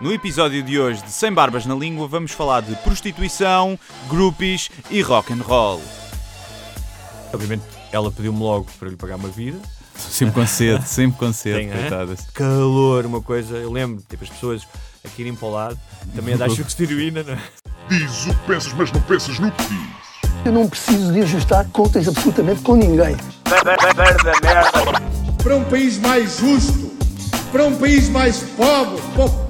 No episódio de hoje de Sem Barbas na Língua vamos falar de prostituição, groupies e rock and roll. Obviamente ela pediu-me logo para lhe pagar uma vida. Sempre com sede, sempre com sede, Tem, é? Calor, uma coisa. Eu lembro, tipo, as pessoas aqui irem para o lado, também a dar chutes de heroína, não é? Diz o que pensas, mas não pensas no que diz. Eu não preciso de ajustar contas absolutamente com ninguém. para um país mais justo, para um país mais pobre, po-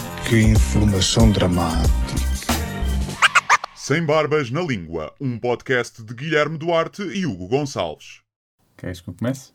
que informação dramática. Sem Barbas na Língua, um podcast de Guilherme Duarte e Hugo Gonçalves. Queres que eu comece?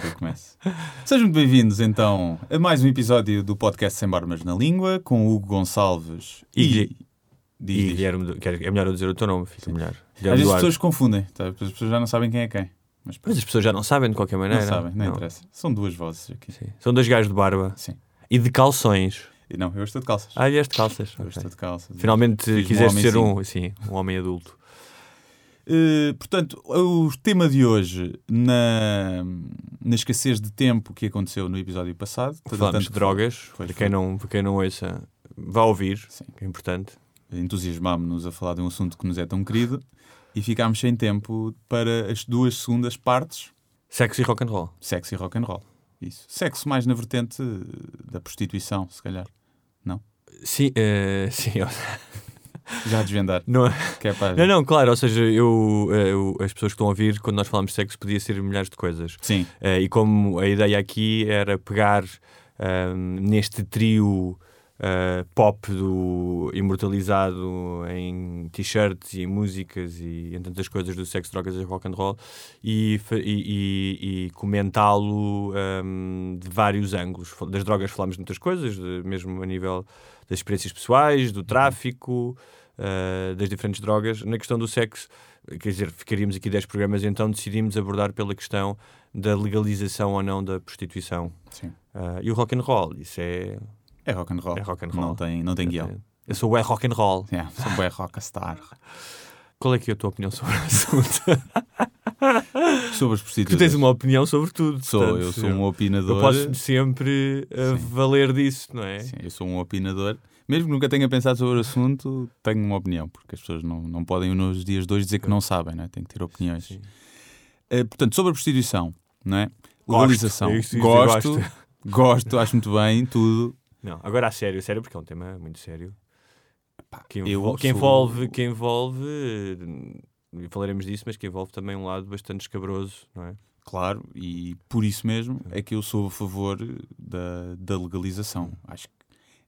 Que eu comece? Sejam muito bem-vindos então a mais um episódio do podcast Sem Barbas na Língua com o Hugo Gonçalves E e. Diz, E diz. Guilherme, du- quer- é melhor eu dizer o teu nome, fica melhor. Às vezes as Duarte. pessoas confundem, tá? as pessoas já não sabem quem é quem. Mas Mas as pessoas já não sabem de qualquer não maneira. sabem, não, interessa. São duas vozes aqui. Sim. São dois gajos de barba Sim. e de calções. E não, eu estou de calças. Ah, vieste de calças. eu Ok. estou de calças. Finalmente Fiz-me quiseste um ser um, sim, um homem adulto. Uh, portanto, o tema de hoje, na, na escassez de tempo que aconteceu no episódio passado, Falamos de drogas, para quem, não, para quem não ouça, vá ouvir, Sim. que é importante. entusiasmámos-nos a falar de um assunto que nos é tão querido e ficámos sem tempo para as duas segundas partes, Sexo e rock and roll. sexo e rock and roll. Isso. Sexo mais na vertente da prostituição, se calhar. Sim, eh, sim. Já a desvendar. Não, Que é não, não, claro, ou seja, eu, eh, eu- as pessoas que estão a ouvir, quando nós falamos de sexo, podia ser milhares de coisas. Sim, Eh, e como a ideia aqui era pegar neste trio ah, pop do imortalizado em t-shirts e músicas e em tantas coisas do sexo, drogas e rock and roll e, e- e- e comentá-lo ahm, de vários ângulos. Das drogas falámos de muitas coisas, de- mesmo a nível das experiências pessoais, do tráfico, ah, das diferentes drogas. Na questão do sexo, quer dizer, ficaríamos aqui 10 programas, então decidimos abordar pela questão da legalização ou não da prostituição. sim. Ah, e o rock and roll, isso é, É rock and roll. é rock and roll. Não tem, não tem guião. Eu sou o é rock and roll. É, sou bué rockstar. Qual é que é a tua opinião sobre o assunto? Sobre as tu prostitutas. tens uma opinião sobre tudo. Sou, portanto, eu sou um opinador. Eu posso sempre Sim. valer disso, não é? Sim, eu sou um opinador. Mesmo que nunca tenha pensado sobre o assunto, tenho uma opinião, porque as pessoas não, não podem nos dias de hoje dizer que não sabem, não é? têm que ter opiniões. Sim. Eh, portanto, sobre a prostituição, não é? Legalização. é gosto, gosto. gosto, acho muito bem, tudo. Não, agora a sério, a sério, porque é um tema muito sério. Que, envol- que sou- envolve, que envolve, eh, e falaremos disso, mas que envolve também um lado bastante escabroso, não é? Claro, e por isso mesmo é que eu sou a favor da, da legalização. Acho que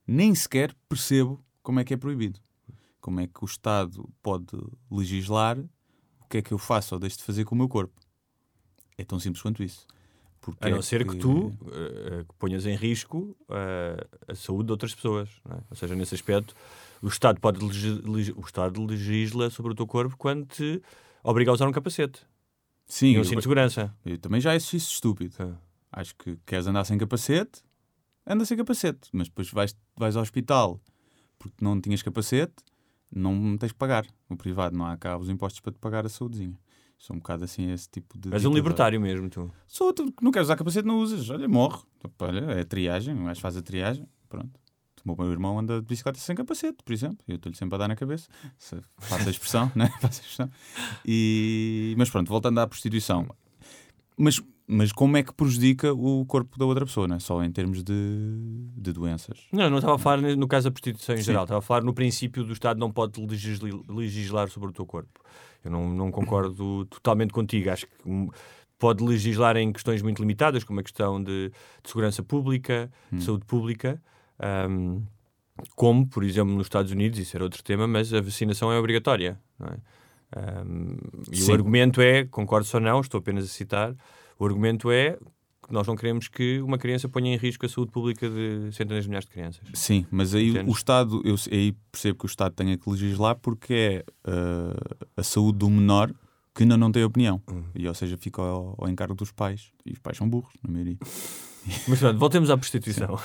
nem sequer percebo como é que é proibido. Como é que o Estado pode legislar o que é que eu faço ou deixo de fazer com o meu corpo. É tão simples quanto isso. Porque A não é ser que tu eh, que ponhas em risco eh, a saúde de outras pessoas. é? Ou seja, nesse aspecto, o Estado pode o Estado legisla sobre o teu corpo quando te obriga a usar um capacete Sim, e um eu, cinto de segurança. eu também já acho isso estúpido. Ah. Acho que queres andar sem capacete, anda sem capacete. Mas depois vais, vais ao hospital porque não tinhas capacete, não tens que pagar. No privado não há cá os impostos para te pagar a saúdezinha. Sou um bocado assim esse tipo de. És um ditador. libertário mesmo, tu. Sou, tu não queres usar capacete, não usas. Olha, morre. Olha, é triagem, o gajo faz a triagem. Pronto. O meu irmão anda de bicicleta sem capacete, por exemplo. Eu estou-lhe sempre a dar na cabeça. Faço a expressão, né? Faço a expressão. E... Mas pronto, voltando à prostituição. Mas, mas como é que prejudica o corpo da outra pessoa, não é? Só em termos de, de doenças. Não, não estava a falar no caso da prostituição em Sim. geral. Estava a falar no princípio do Estado não pode legislar sobre o teu corpo. Eu não, não concordo totalmente contigo. Acho que hum, pode legislar em questões muito limitadas, como a questão de, de segurança pública, de saúde pública. hum, como, por exemplo, nos Estados Unidos, isso era outro tema, mas a vacinação é obrigatória. Não é? Hum, e Sim. o argumento é, concordo ou não, estou apenas a citar, o argumento é porque nós não queremos que uma criança ponha em risco a saúde pública de centenas de milhares de crianças. Sim, mas aí Entendes? o Estado, eu aí percebo que o Estado tenha que legislar porque é uh, a saúde do menor que ainda não tem opinião. Uhum. E, ou seja, fica ao, ao encargo dos pais. E os pais são burros, na maioria. Mas pronto, voltemos à prostituição.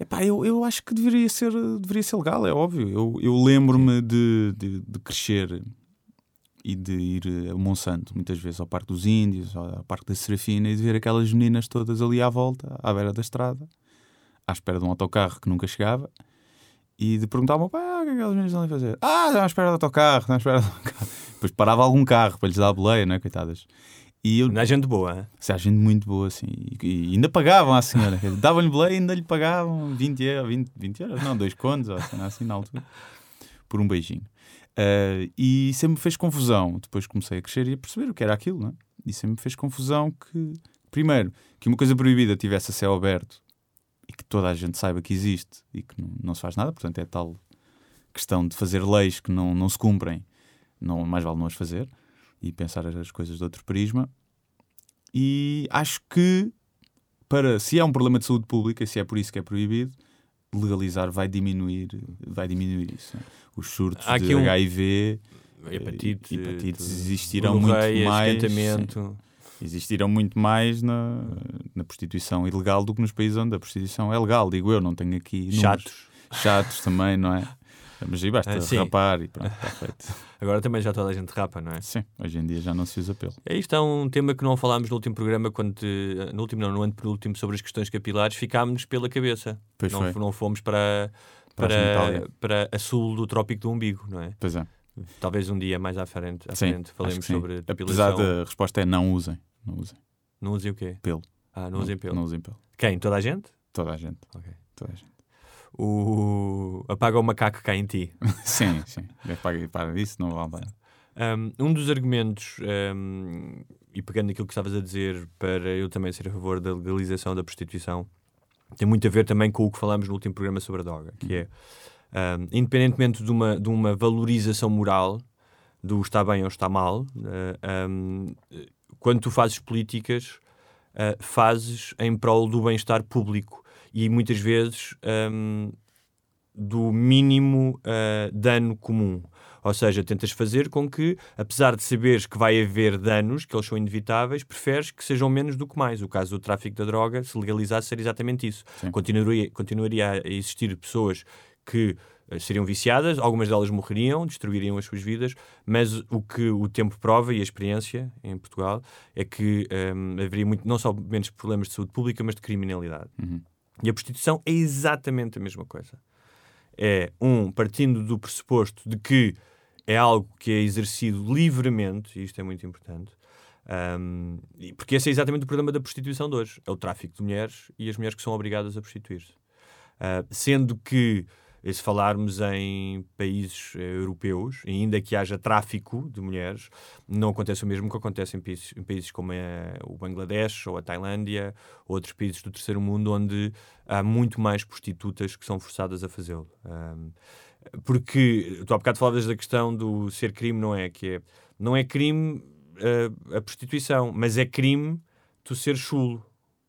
Epá, eu, eu acho que deveria ser, deveria ser legal, é óbvio. Eu, eu lembro-me de, de, de crescer e de ir a Monsanto, muitas vezes ao Parque dos Índios, ao Parque da Serafina, e de ver aquelas meninas todas ali à volta, à beira da estrada, à espera de um autocarro que nunca chegava, e de perguntar ao meu pai: ah, o que é que aquelas meninas estão ali a fazer? Ah, estão à espera do autocarro, estão à espera do autocarro. Depois parava algum carro para lhes dar a boleia, não é? Coitadas. E eu, Não há gente boa, hein? se há gente muito boa assim. E, ainda pagavam à senhora. Davam-lhe boleia e ainda lhe pagavam 20 euros, 20, 20 euros, não, dois contos, ou assim, assim na altura, por um beijinho. Ah, e sempre me fez confusão. Depois comecei a crescer e a perceber o que era aquilo, não é? E sempre me fez confusão que, primeiro, que uma coisa proibida tivesse a céu aberto e que toda a gente saiba que existe e que não, não se faz nada. Portanto, é tal questão de fazer leis que não, não se cumprem, não, mais vale não as fazer e pensar as coisas de outro prisma. E acho que, para, se é um problema de saúde pública, se é por isso que é proibido, legalizar vai diminuir, vai diminuir isso. não é? Os surtos Há de um- HIV, Hepatite, hepatites tudo. existirão muito mais. sim, existirão muito mais na, na prostituição ilegal do que nos países onde a prostituição é legal, digo eu, não tenho aqui números. Chatos. Chatos também, não é? Mas aí basta Ah, rapar e pronto, está feito. Agora também já toda a gente rapa, não é? Sim, hoje em dia já não se usa pelo. É, Isto é um tema que não falámos no último programa, quando te- no último não, no ano penúltimo, sobre as questões capilares, ficámos pela cabeça. Pois não, foi. não fomos para, Para para, a sul do Trópico do Umbigo, não é? Pois é. Talvez um dia mais à frente, à Sim, frente falemos sobre Apesar depilação. da resposta é não usem. Não usem. Não usem o quê? Pelo. Ah, não usem pelo. Não usem pelo. Quem? Toda a gente? Toda a gente. Ok. Toda a gente. O... Apaga o macaco que cai em ti. Sim, sim. É para, isso não vale a pena. Um, um dos argumentos, um, e pegando naquilo que estavas a dizer, para eu também ser a favor da legalização da prostituição, tem muito a ver também com o que falámos no último programa sobre a droga, que é, um, independentemente de uma, de uma valorização moral, do está bem ou está mal, uh, um, quando tu fazes políticas, uh, fazes em prol do bem-estar público e muitas vezes um, do mínimo uh, dano comum. Ou seja, tentas fazer com que, apesar de saberes que vai haver danos, que eles são inevitáveis, preferes que sejam menos do que mais. O caso do tráfico da droga, se legalizasse, seria exatamente isso. Sim. Continuaria, continuaria a existir pessoas que eh, seriam viciadas, algumas delas morreriam, destruiriam as suas vidas, mas o que o tempo prova e a experiência em Portugal é que hum, haveria muito, não só menos problemas de saúde pública, mas de criminalidade. Uhum. E a prostituição é exatamente a mesma coisa. É, um, partindo do pressuposto de que é algo que é exercido livremente, e isto é muito importante, e- porque esse é exatamente o problema da prostituição de hoje: é o tráfico de mulheres e as mulheres que são obrigadas a prostituir-se. Ah, sendo que, eh, se falarmos em países eh, europeus, ainda que haja tráfico de mulheres, não acontece o mesmo que acontece em países, em países como eh, o Bangladesh ou a Tailândia, ou outros países do terceiro mundo, onde há muito mais prostitutas que são forçadas a fazê-lo. Ahm, porque tu há bocado falavas da questão do ser crime, não é? Que é, não é crime ah, a prostituição, mas é crime tu ser chulo.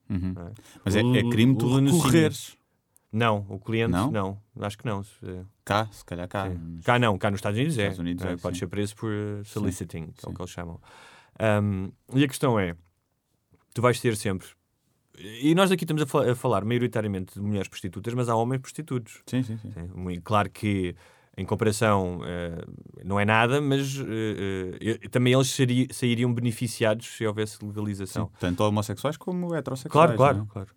Uhum. é? Mas é, é crime tu recorreres. Não, o cliente Não? não. Acho que não. Se- Cá, se calhar cá. sim. Cá não, cá nos Estados Unidos é. Estados Unidos Eh, é, Pode sim. ser preso por eh, soliciting, que é o Sim. que eles chamam. Ahm, e a questão é: tu vais ter sempre. E nós aqui estamos a, fa- a falar maioritariamente de mulheres prostitutas, mas há homens prostitutos. Sim, sim, sim. Sim, Claro que em comparação eh, não é nada, mas eh, eh, eu- também eles sari- sairiam beneficiados se houvesse legalização. Sim, Tanto homossexuais como heterossexuais. Claro, claro, não é? claro.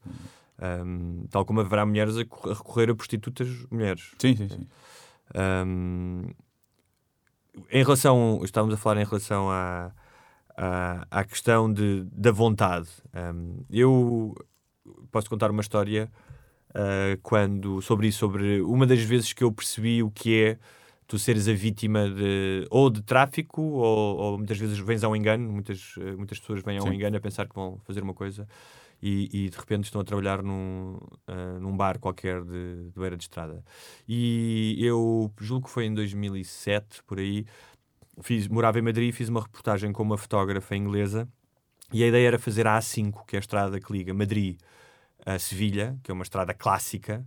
Ahm, tal como haverá mulheres a co- a recorrer a prostitutas mulheres. Sim, sim, sim. Ahm, em relação, estávamos a falar em relação à, à, à questão de, da vontade. Ahm, eu posso contar uma história ah, quando, sobre isso, sobre uma das vezes que eu percebi o que é tu seres a vítima de, ou de tráfico ou, ou muitas vezes vens ao engano, muitas, muitas pessoas vêm ao Sim. engano a pensar que vão fazer uma coisa e, e de repente estão a trabalhar num, ah, num bar qualquer de, de beira de estrada. E eu julgo que foi em 2007, por aí, fiz, morava em Madrid e fiz uma reportagem com uma fotógrafa inglesa E a ideia era fazer a A5, que é a estrada que liga Madrid a Sevilha, que é uma estrada clássica.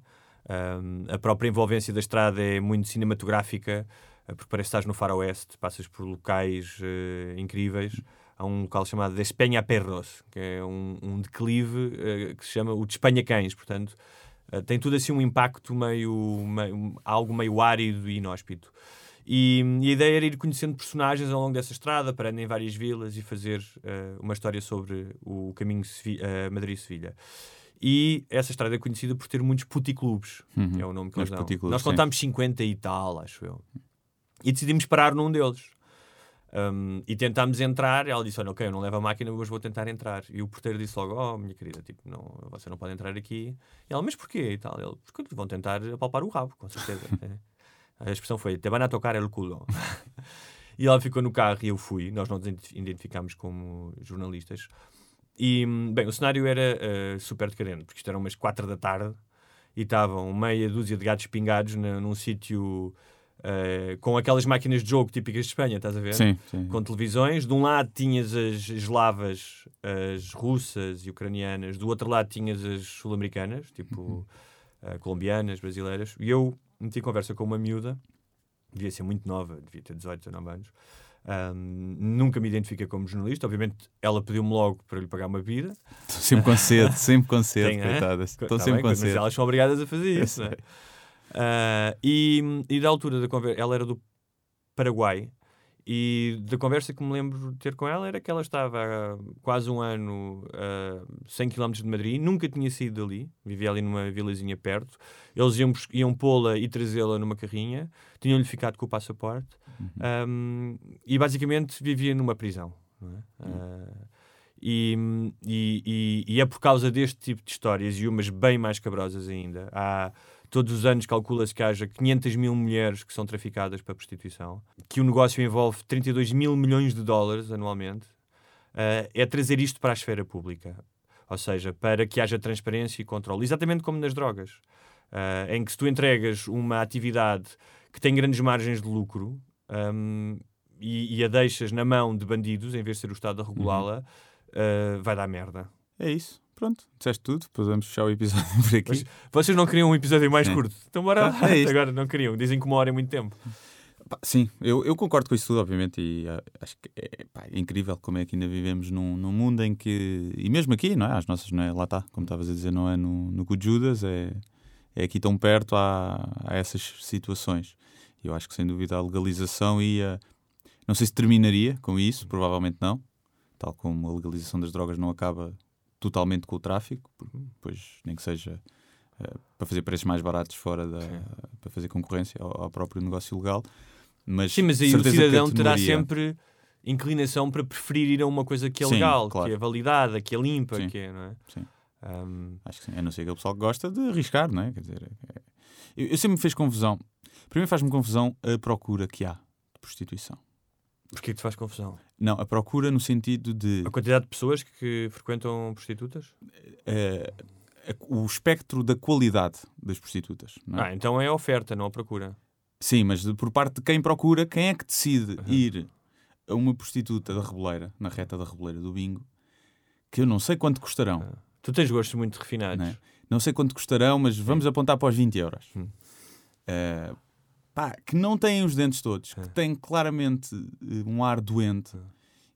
Um, a própria envolvência da estrada é muito cinematográfica, uh, porque parece que estás no faroeste, passas por locais uh, incríveis. Há um local chamado de Espenha Perros, que é um, um declive uh, que se chama o de Espanha Cães, portanto uh, tem tudo assim um impacto meio, meio algo meio árido e inóspito. E, e, a ideia era ir conhecendo personagens ao longo dessa estrada, parando em várias vilas e fazer uh, uma história sobre o caminho Madrid-Sevilha. E essa estrada é conhecida por ter muitos puticlubes, Uhum. é o nome que eles dão. Nós contámos 50 e tal, acho eu. E decidimos parar num deles. Um, e tentámos entrar, ela disse: Olha, ok, eu não levo a máquina, mas vou tentar entrar. E o porteiro disse logo: Oh, minha querida, tipo, não, você não pode entrar aqui. E ela: Mas porquê? E tal. Ele: Porque vão tentar apalpar o rabo, com certeza. É. A expressão foi: Te van a tocar el culo. e ela ficou no carro e eu fui. Nós não nos identi- identificámos como jornalistas. E, bem, o cenário era eh, super decadente, porque isto era umas 4 da tarde e estavam meia dúzia de gatos pingados num sítio eh, com aquelas máquinas de jogo típicas de Espanha, estás a ver? Sim, sim. com televisões. De um lado tinhas as eslavas, as russas e ucranianas, do outro lado tinhas as sul-americanas, tipo eh, colombianas, brasileiras. E eu meti conversa com uma miúda, devia ser muito nova, devia ter 18, 19 anos. Ahm, nunca me identifiquei como jornalista. Obviamente, ela pediu-me logo para lhe pagar uma bebida. Sempre com sede, sempre com sede, coitadas. Co- Estão tá sempre bem, com mas sede. elas são obrigadas a fazer isso. não é? Ah, e, e da altura da conversa, ela era do Paraguai. E da conversa que me lembro de ter com ela era que ela estava há quase um ano a 100 km de Madrid, nunca tinha saído dali, vivia ali numa vilazinha perto. Eles iam, iam pô-la e trazê-la numa carrinha, tinham-lhe ficado com o passaporte um, e basicamente vivia numa prisão. é? Ah, e, e, e- e é por causa deste tipo de histórias e umas bem mais cabrosas ainda. Há todos os anos calcula-se que haja 500 mil mulheres que são traficadas para prostituição, que o negócio envolve 32 mil milhões de dólares anualmente. Ah, é trazer isto para a esfera pública, ou seja, para que haja transparência e controle, exatamente como nas drogas, Ah, em que se tu entregas uma atividade que tem grandes margens de lucro hum, e, e a deixas na mão de bandidos, em vez de ser o Estado a regulá-la, ah, vai dar merda. É isso. Pronto, disseste tudo. Podemos fechar o episódio por aqui. Mas vocês não queriam um episódio mais É. curto? Então bora lá. É. Agora não queriam. Dizem que uma hora é muito tempo. Pá, sim, eu, eu concordo com isso tudo, obviamente, e ah, acho que é, pá, é incrível como é que ainda vivemos num, num mundo em que, e mesmo aqui, não é? As nossas, não é? Lá está, como estavas a dizer, não é no, no Good Judas, é, é aqui tão perto a, a essas situações. E eu acho que sem dúvida a legalização ia. Não sei se terminaria com isso, provavelmente não, tal como a legalização das drogas não acaba totalmente com o tráfico, depois nem que seja eh, para fazer preços mais baratos fora da. para fazer concorrência ao, ao próprio negócio legal. Mas, Sim, mas aí o que cidadão terá sempre inclinação para preferir ir a uma coisa que é Sim, legal, claro. que é validada, que é limpa, Sim. que é, não é? Sim. Um, Acho que sim. A não ser aquele pessoal que gosta de arriscar, não é? Quer dizer, é- eu, eu sempre me fez confusão. Primeiro faz-me confusão a procura que há de prostituição. Porquê que te faz confusão? Não, a procura no sentido de A quantidade de pessoas que frequentam prostitutas? eh, a- o espectro da qualidade das prostitutas. Não é? Ah, então é a oferta, não a procura. Sim, mas de- por parte de quem procura, quem é que decide ir a uma prostituta da Reboleira, na reta da Reboleira do Bingo, que eu não sei quanto custarão. Tu tens gostos muito refinados. Não, é? Não sei quanto custarão, mas vamos apontar para os 20 euros. Hum. Eh, pá, que não têm os dentes todos, É. que têm claramente eh, um ar doente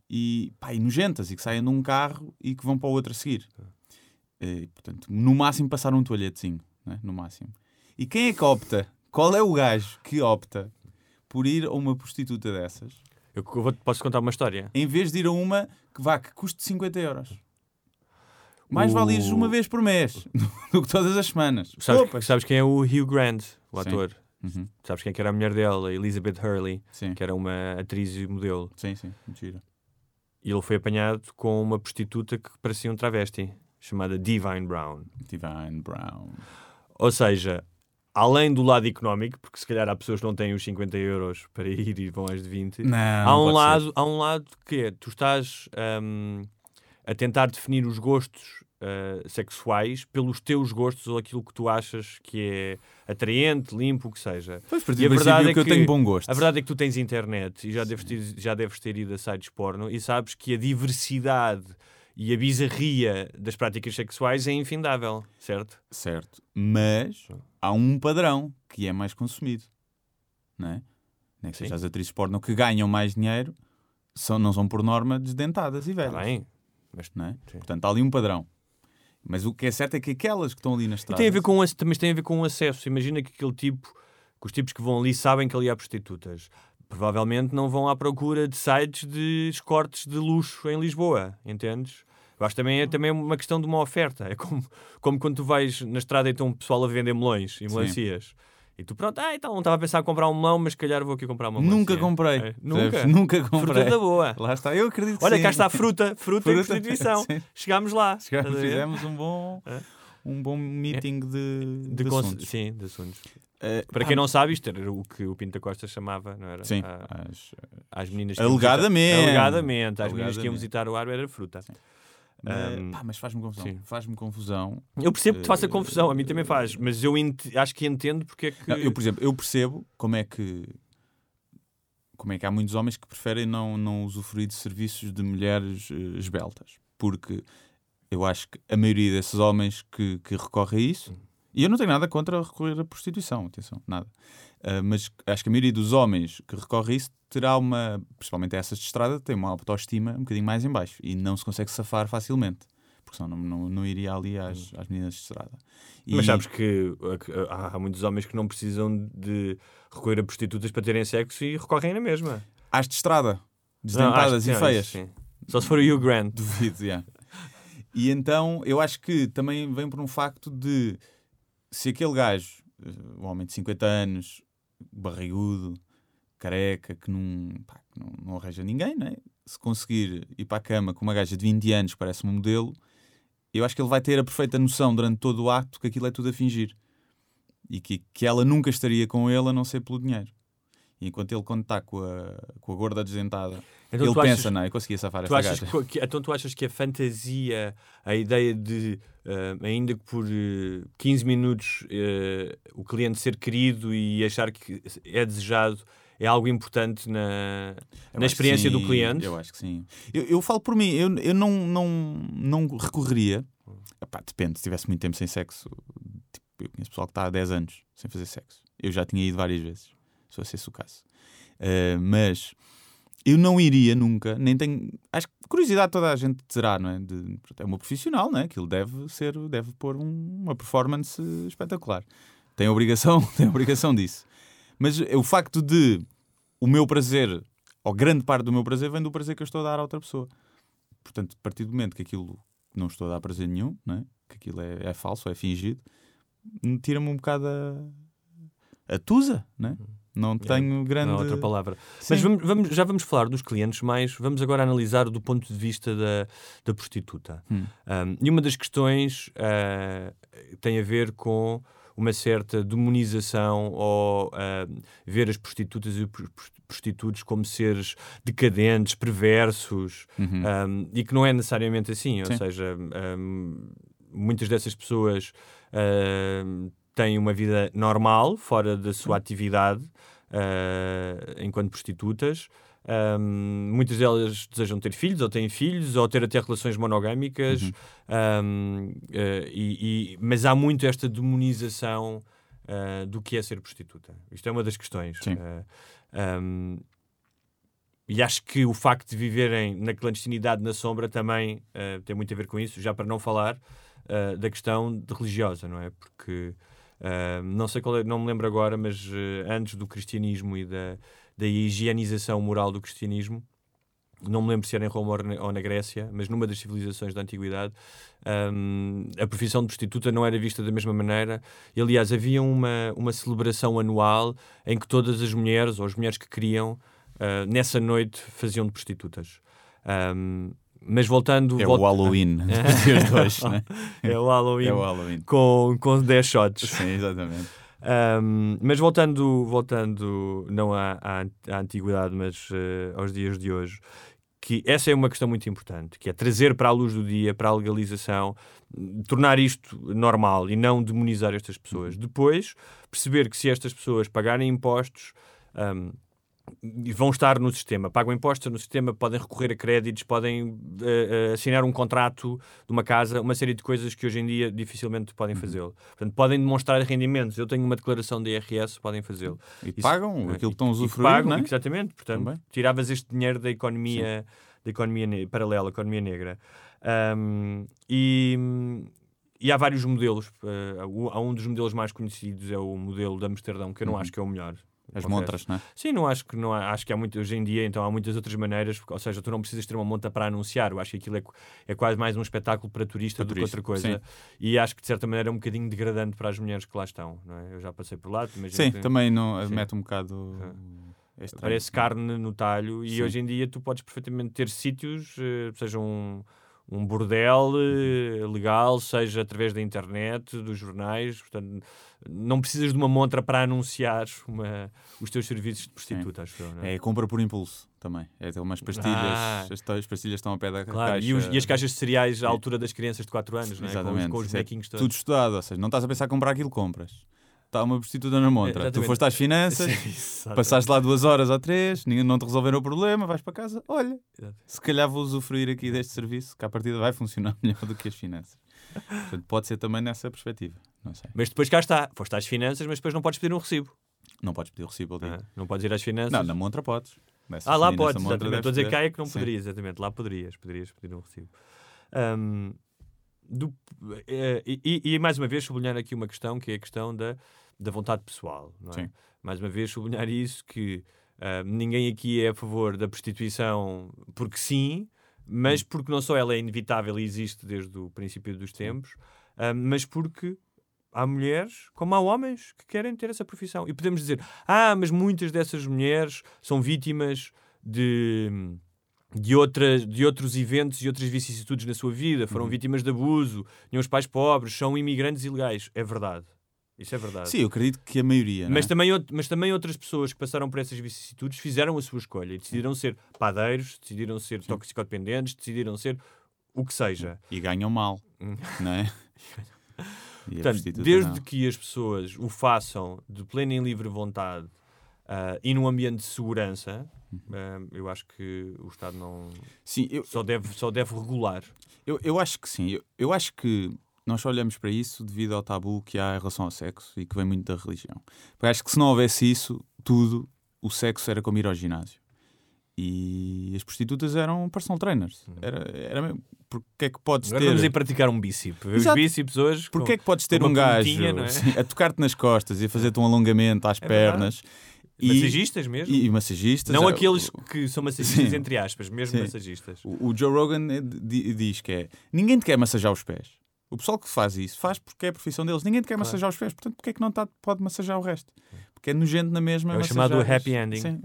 e, pá, e nojentas e que saem de um carro e que vão para o outro a seguir. Eh, e, portanto, no máximo passar um toalhetezinho, né? no máximo. E quem é que opta? Qual é o gajo que opta por ir a uma prostituta dessas Eu vou, posso contar uma história? em vez de ir a uma que vá que custe 50 euros? Mais O- vale ires uma vez por mês do que todas as semanas. Sabes, sabes quem é o Hugh Grant, o Sim. ator? Uhum. Sabes quem é que era a mulher dele, a Elizabeth Hurley, Sim, que era uma atriz e modelo. sim, sim, mentira. E ele foi apanhado com uma prostituta que parecia um travesti, chamada Divine Brown. Divine Brown. Ou seja, além do lado económico, porque se calhar há pessoas que não têm os 50 euros para ir e vão às de 20, Não, há, um lado, há um lado que é, tu estás hum, a tentar definir os gostos uh, sexuais pelos teus gostos ou aquilo que tu achas que é atraente, limpo, o que seja. Pois, por E a verdade é que eu que- tenho bom gosto. A verdade é que tu tens internet e já deves ter, já deves ter ido a sites porno e sabes que a diversidade e a bizarria das práticas sexuais é infindável, certo? Certo. Mas há um padrão que é mais consumido. Não é? Nem que Sim. seja as atrizes porno que ganham mais dinheiro são, não são por norma desdentadas e velhas. Está bem. Mas Não é? Sim. Portanto, há ali um padrão. Mas o que é certo é que aquelas que estão ali na estrada. tem a ver com, também tem a ver com o acesso. Imagina que aquele tipo, que os tipos que vão ali sabem que ali há prostitutas. Provavelmente não vão à procura de sites de escortes de luxo em Lisboa, entendes? Eu acho que também é também uma questão de uma oferta. É como, como quando tu vais na estrada e estão um pessoal a vender melões e melancias. E tu, pronto, ah, então não estava a pensar em comprar um melão, mas se calhar vou aqui comprar uma Nunca melancia. comprei. É, nunca. Nunca comprei. Fruta da boa. Lá está, eu acredito que Olha, sim. cá está a fruta, fruta, e Fruta. prostituição. Sim. Chegámos lá. Chegámos, fizemos um bom, É. um bom meeting de, De de assuntos. Sim, de assuntos. Eh, Para pá, quem não sabe, isto era o que o Pinta Costa chamava, não era? Sim, as- às meninas que Alegadamente. visitar- alegadamente, às meninas que iam Alegadamente. visitar o ar era fruta. mas, Ahm, pá, mas faz-me confusão. Faz-me confusão. Eu percebo que te faça Eh, confusão, a mim também faz, mas eu acho que entendo porque é que. Não, eu, por exemplo, eu percebo como é que como é que há muitos homens que preferem não, não usufruir de serviços de mulheres eh, esbeltas. Porque eu acho que a maioria desses homens que, que recorre a isso, e eu não tenho nada contra recorrer à prostituição, atenção, nada. Ah, mas acho que a maioria dos homens que recorre a isso terá uma, principalmente essas de estrada, tem uma autoestima um bocadinho mais em baixo e não se consegue safar facilmente. Porque senão não, não, não iria ali às, às meninas de estrada. E- Mas sabes que há há muitos homens que não precisam de recorrer a prostitutas para terem sexo e recorrem na mesma. às de estrada, Não, desdentadas que e sim, feias. sim. Só se for o Hugh Grant. Duvido, yeah. E então eu acho que também vem por um facto de se aquele gajo, eh, um homem de 50 anos, barrigudo, careca, que não, pá, que não, não arranja ninguém, né? se conseguir ir para a cama com uma gaja de 20 anos que parece um modelo, eu acho que ele vai ter a perfeita noção durante todo o acto que aquilo é tudo a fingir. E que, que ela nunca estaria com ele a não ser pelo dinheiro. E enquanto ele, quando está com a, com a gorda desdentada, Então ele tu pensa, achas- não, eu conseguia safar Tu achas gaja. que, então tu achas que a fantasia, a ideia de, eh, ainda que por eh, 15 minutos, eh, o cliente ser querido e achar que é desejado é algo importante na, Eu na experiência do sim, cliente? Eu acho que sim. Eu, eu falo por mim, eu, eu não, não, não recorreria. Epá, depende, se tivesse muito tempo sem sexo. Tipo, eu conheço pessoal que está há 10 anos sem fazer sexo. Eu já tinha ido várias vezes, se fosse esse o caso. Eh, mas eu não iria nunca, nem tenho. Acho que curiosidade toda a gente terá, não é? De, é uma profissional, não é? Que ele deve ser, deve pôr um- uma performance espetacular. Tem obrigação, tem obrigação disso. Mas o facto de o meu prazer, ou grande parte do meu prazer, vem do prazer que eu estou a dar a outra pessoa. Portanto, a partir do momento que aquilo não estou a dar prazer nenhum, não é? que aquilo é, é falso, é fingido, tira-me um bocado a, a tusa, não é? Não tenho grande. Não outra palavra. Sim. Mas vamos, vamos- já vamos falar dos clientes, mas vamos agora analisar do ponto de vista da, da prostituta. Hum. Um, e uma das questões ah, tem a ver com uma certa demonização ou ah, ver as prostitutas e os pros- prostitutos como seres decadentes, perversos, Uhum. um, e que não é necessariamente assim. Ou Sim. seja, um, muitas dessas pessoas um, têm uma vida normal, fora da sua atividade, uh, enquanto prostitutas. Um, muitas delas desejam ter filhos, ou têm filhos, ou ter até relações monogâmicas, um, uh, e- e- mas há muito esta demonização uh, do que é ser prostituta. Isto é uma das questões. Um, e acho que o facto de viverem na clandestinidade, na sombra, também tem muito a ver com isso, já para não falar da questão religiosa, não é? Porque não sei qual é, não me lembro agora, mas uh, antes do cristianismo e da, da higienização moral do cristianismo, não me lembro se era em Roma ou na- ou na Grécia, mas numa das civilizações da antiguidade, um, a profissão de prostituta não era vista da mesma maneira. E, aliás, havia uma, uma celebração anual em que todas as mulheres, ou as mulheres que queriam, uh, nessa noite faziam de prostitutas. Um, mas voltando. É vol- o Halloween dos dias de hoje, né? É o Halloween. É o Halloween. Com, com 10 shots. Sim, exatamente. Um, mas voltando, voltando não à, à, à antiguidade, mas eh, aos dias de hoje, que essa é uma questão muito importante, que é trazer para a luz do dia, para a legalização, tornar isto normal e não demonizar estas pessoas. Depois, perceber que se estas pessoas pagarem impostos, e vão estar no sistema, pagam impostos no sistema, podem recorrer a créditos, podem eh, eh, assinar um contrato de uma casa, uma série de coisas que hoje em dia dificilmente podem fazê-lo. Portanto, podem demonstrar rendimentos. Eu tenho uma declaração de IRS, podem fazê-lo. E Isso- pagam eh, aquilo que estão a usufruir, pagam, não é? Exatamente. Portanto, Também. tiravas este dinheiro da economia, da economia paralela, economia negra. Ahm, e, e há vários modelos. há um dos modelos mais conhecidos é o modelo de Amsterdão, que eu não acho que é o melhor. As montras, não é? Sim, não acho que não há, acho que há muito hoje em dia, então há muitas outras maneiras, ou seja, tu não precisas ter uma monta para anunciar. Eu acho que aquilo é, é quase mais um espetáculo para turista Para do turista, que outra coisa. E acho que de certa maneira é um bocadinho degradante para as mulheres que lá estão. Não é? Eu já passei por lá, imagino Sim, que- também não, Sim. mete um bocado. é. Parece carne no talho e Sim. hoje em dia tu podes perfeitamente ter sítios, eh, seja um, um bordel eh, legal, seja através da internet, dos jornais, portanto não precisas de uma montra para anunciar uma- os teus serviços de prostituta, acho eu. Não é? É compra por impulso também. É ter umas pastilhas. Ah. As, as pastilhas estão ao pé da Claro, caixa. e, os- e as caixas de cereais à altura das crianças de 4 anos, não é? Com os- Exatamente. com os, é bonequinhos todos. Tudo estudado, ou seja, não estás a pensar em comprar aquilo, compras. Está uma prostituta na montra. tu Exatamente. foste às finanças, passaste lá duas horas ou três, não te resolveram o problema, vais para casa, olha, Exato. se calhar vou usufruir aqui deste serviço, que à partida vai funcionar melhor do que as finanças. Portanto, pode ser também nessa perspectiva. Não sei. Mas depois cá está, foste às finanças, mas depois não podes pedir um recibo. Não podes pedir o recibo ao dia. Não, podes ir às finanças. Não, na montra podes. Nessa Ah, lá podes, exatamente. Estou a dizer que é que não poderias, exatamente. Lá poderias, poderias pedir um recibo. Ahm, do- eh, e, e, mais uma vez sublinhar aqui uma questão que é a questão da, da vontade pessoal. Não é? Mais uma vez sublinhar isso que ah, ninguém aqui é a favor da prostituição porque sim, mas Hum. porque não só ela é inevitável e existe desde o princípio dos tempos, ah, mas porque há mulheres, como há homens, que querem ter essa profissão. E podemos dizer, ah, mas muitas dessas mulheres são vítimas de, de, outras, de outros eventos e outras vicissitudes na sua vida, Uhum. foram vítimas de abuso, tinham os pais pobres, são imigrantes ilegais. É verdade. Isso é verdade. Sim, eu acredito que a maioria. Mas é? também, mas também outras pessoas que passaram por essas vicissitudes fizeram a sua escolha e decidiram ser padeiros, decidiram ser toxicodependentes, decidiram ser o que seja. E ganham mal, Hum. não é? E Portanto, desde não. que as pessoas o façam de plena e livre vontade ah, e num ambiente de segurança, ah, eu acho que o Estado não Sim, eu, só deve, só deve regular. eu, eu acho que sim. Eu, eu acho que nós só olhamos para isso devido ao tabu que há em relação ao sexo e que vem muito da religião. Porque acho que se não houvesse isso, tudo, o sexo era como ir ao ginásio. E as prostitutas eram personal trainers. Era, era mesmo. Porque é que podes Agora ter. vamos ir praticar um bíceps. Os bíceps hoje. com- Porque é que podes ter com um gajo é? sim, a tocar-te nas costas e a fazer-te um alongamento às É pernas e, Massagistas mesmo? e, massagistas? não Ah, aqueles o- que são massagistas, Sim. entre aspas, mesmo Sim. massagistas. O, o Joe Rogan di- diz que é ninguém te quer massajar os pés. O pessoal que faz isso faz porque é a profissão deles. Ninguém te quer massajar os pés, portanto, porque é que não tá, pode massajar o resto? Porque é nojento na mesma. É o chamado happy ending. Sim,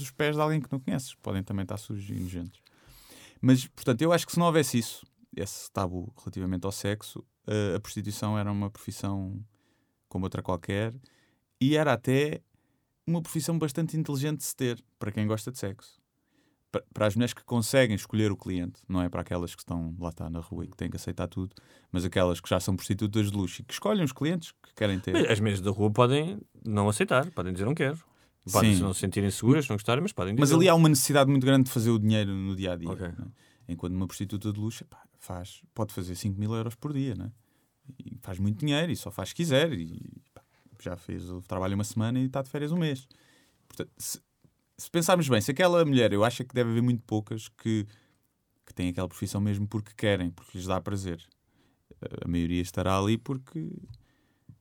os pés de alguém que não conheces. Podem também estar sujos e nojentos. Mas, portanto, eu acho que se não houvesse isso, esse tabu relativamente ao sexo, eh, a prostituição era uma profissão como outra qualquer e era até uma profissão bastante inteligente de se ter para quem gosta de sexo. Pa- Para as mulheres que conseguem escolher o cliente, não é para aquelas que estão lá está na rua e que têm que aceitar tudo, mas aquelas que já são prostitutas de luxo e que escolhem os clientes que querem ter. Mas As mulheres da rua podem não aceitar, podem dizer não quero. Podem Sim. não se sentirem seguras, não gostarem, mas podem dizer. Mas ali há uma necessidade muito grande de fazer o dinheiro no dia a dia. Ok. Enquanto uma prostituta de luxo pá, faz, pode fazer 5 mil euros por dia, né? e faz muito dinheiro e só faz se quiser. E pá, já fez o trabalho uma semana e está de férias um mês. Portanto, se, se pensarmos bem, se aquela mulher, eu acho que deve haver muito poucas que, que têm aquela profissão mesmo porque querem, porque lhes dá prazer. A maioria estará ali porque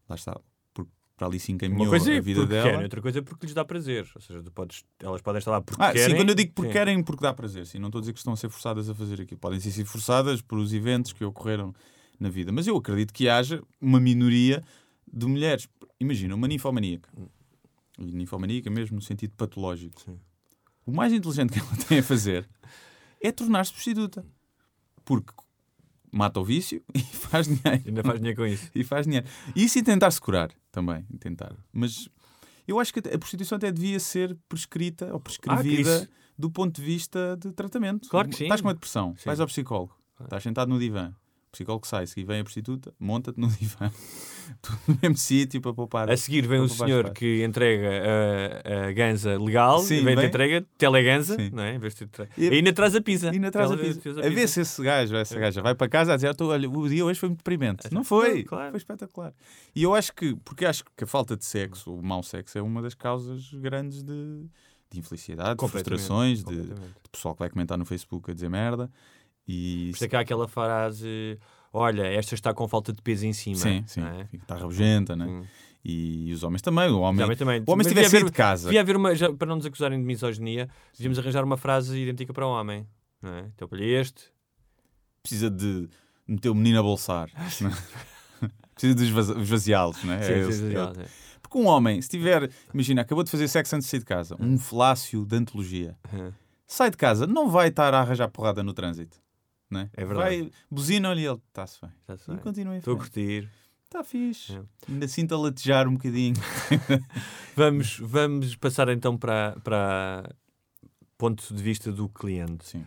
lá está, porque para ali se encaminhou é a vida porque dela. querem, outra coisa é porque lhes dá prazer. Ou seja, podes, elas podem estar lá porque Ah, querem. sim, quando eu digo porque Sim. querem, porque dá prazer. Sim, não estou a dizer que estão a ser forçadas a fazer aquilo. Podem ser forçadas por os eventos que ocorreram na vida. Mas eu acredito que haja uma minoria de mulheres. Imagina, uma ninfomaníaca. E ninfomaníaca mesmo no sentido patológico. O mais inteligente que ela tem a fazer é tornar-se prostituta. Porque mata o vício e faz dinheiro. Ainda faz dinheiro com isso. E faz dinheiro. E isso e tentar-se curar também. Tentar. Mas eu acho que a prostituição até devia ser prescrita ou prescrevida isso- do ponto de vista de tratamento. Claro que sim. Estás com uma depressão, Sim. vais ao psicólogo, estás sentado no divã. Psicólogo sai, a seguir vem a prostituta, monta-te no divã, tudo no mesmo sítio para poupar. A seguir vem o senhor espaço. que entrega a, a ganza legal, Sim, e vem, vem. entrega teleganza, Sim. não é? E- E ainda traz a pizza. E ainda traz a pizza. fez A ver se esse gajo, essa gaja vai para casa a dizer: "Tô, olha, o dia hoje foi muito deprimente. Não foi. Claro. Foi espetacular. E eu acho que, porque acho que a falta de sexo, o mau sexo, é uma das causas grandes de, de infelicidade, de frustrações, de, de pessoal que vai comentar no Facebook a dizer merda. E Por isso é que há aquela frase: olha, esta está com falta de peso em cima. sim, sim, não é? está rabugenta, né? Hum. E, os homens também. O homem, Também, também. o homem Mas se tiver devia saído haver- de casa. Devia haver uma, já- para não nos acusarem de misoginia, devíamos arranjar uma frase idêntica para o homem. Não é? Então, olha este. precisa de meter o menino a bolsar. né? precisa de esvazi- esvaziá-los? Sim, É sim, sim, é- sim. Porque um homem, se tiver, imagina, acabou de fazer sexo antes de sair de casa, um falácio de antologia, Hum. sai de casa, não vai estar a arranjar porrada no trânsito. Né? É verdade. Vai, buzina-lhe e ele está-se bem. Já se E continua Estou a curtir. Está fixe. É. Ainda sinto a latejar um bocadinho. Vamos, vamos passar então para, para ponto de vista do cliente. Sim.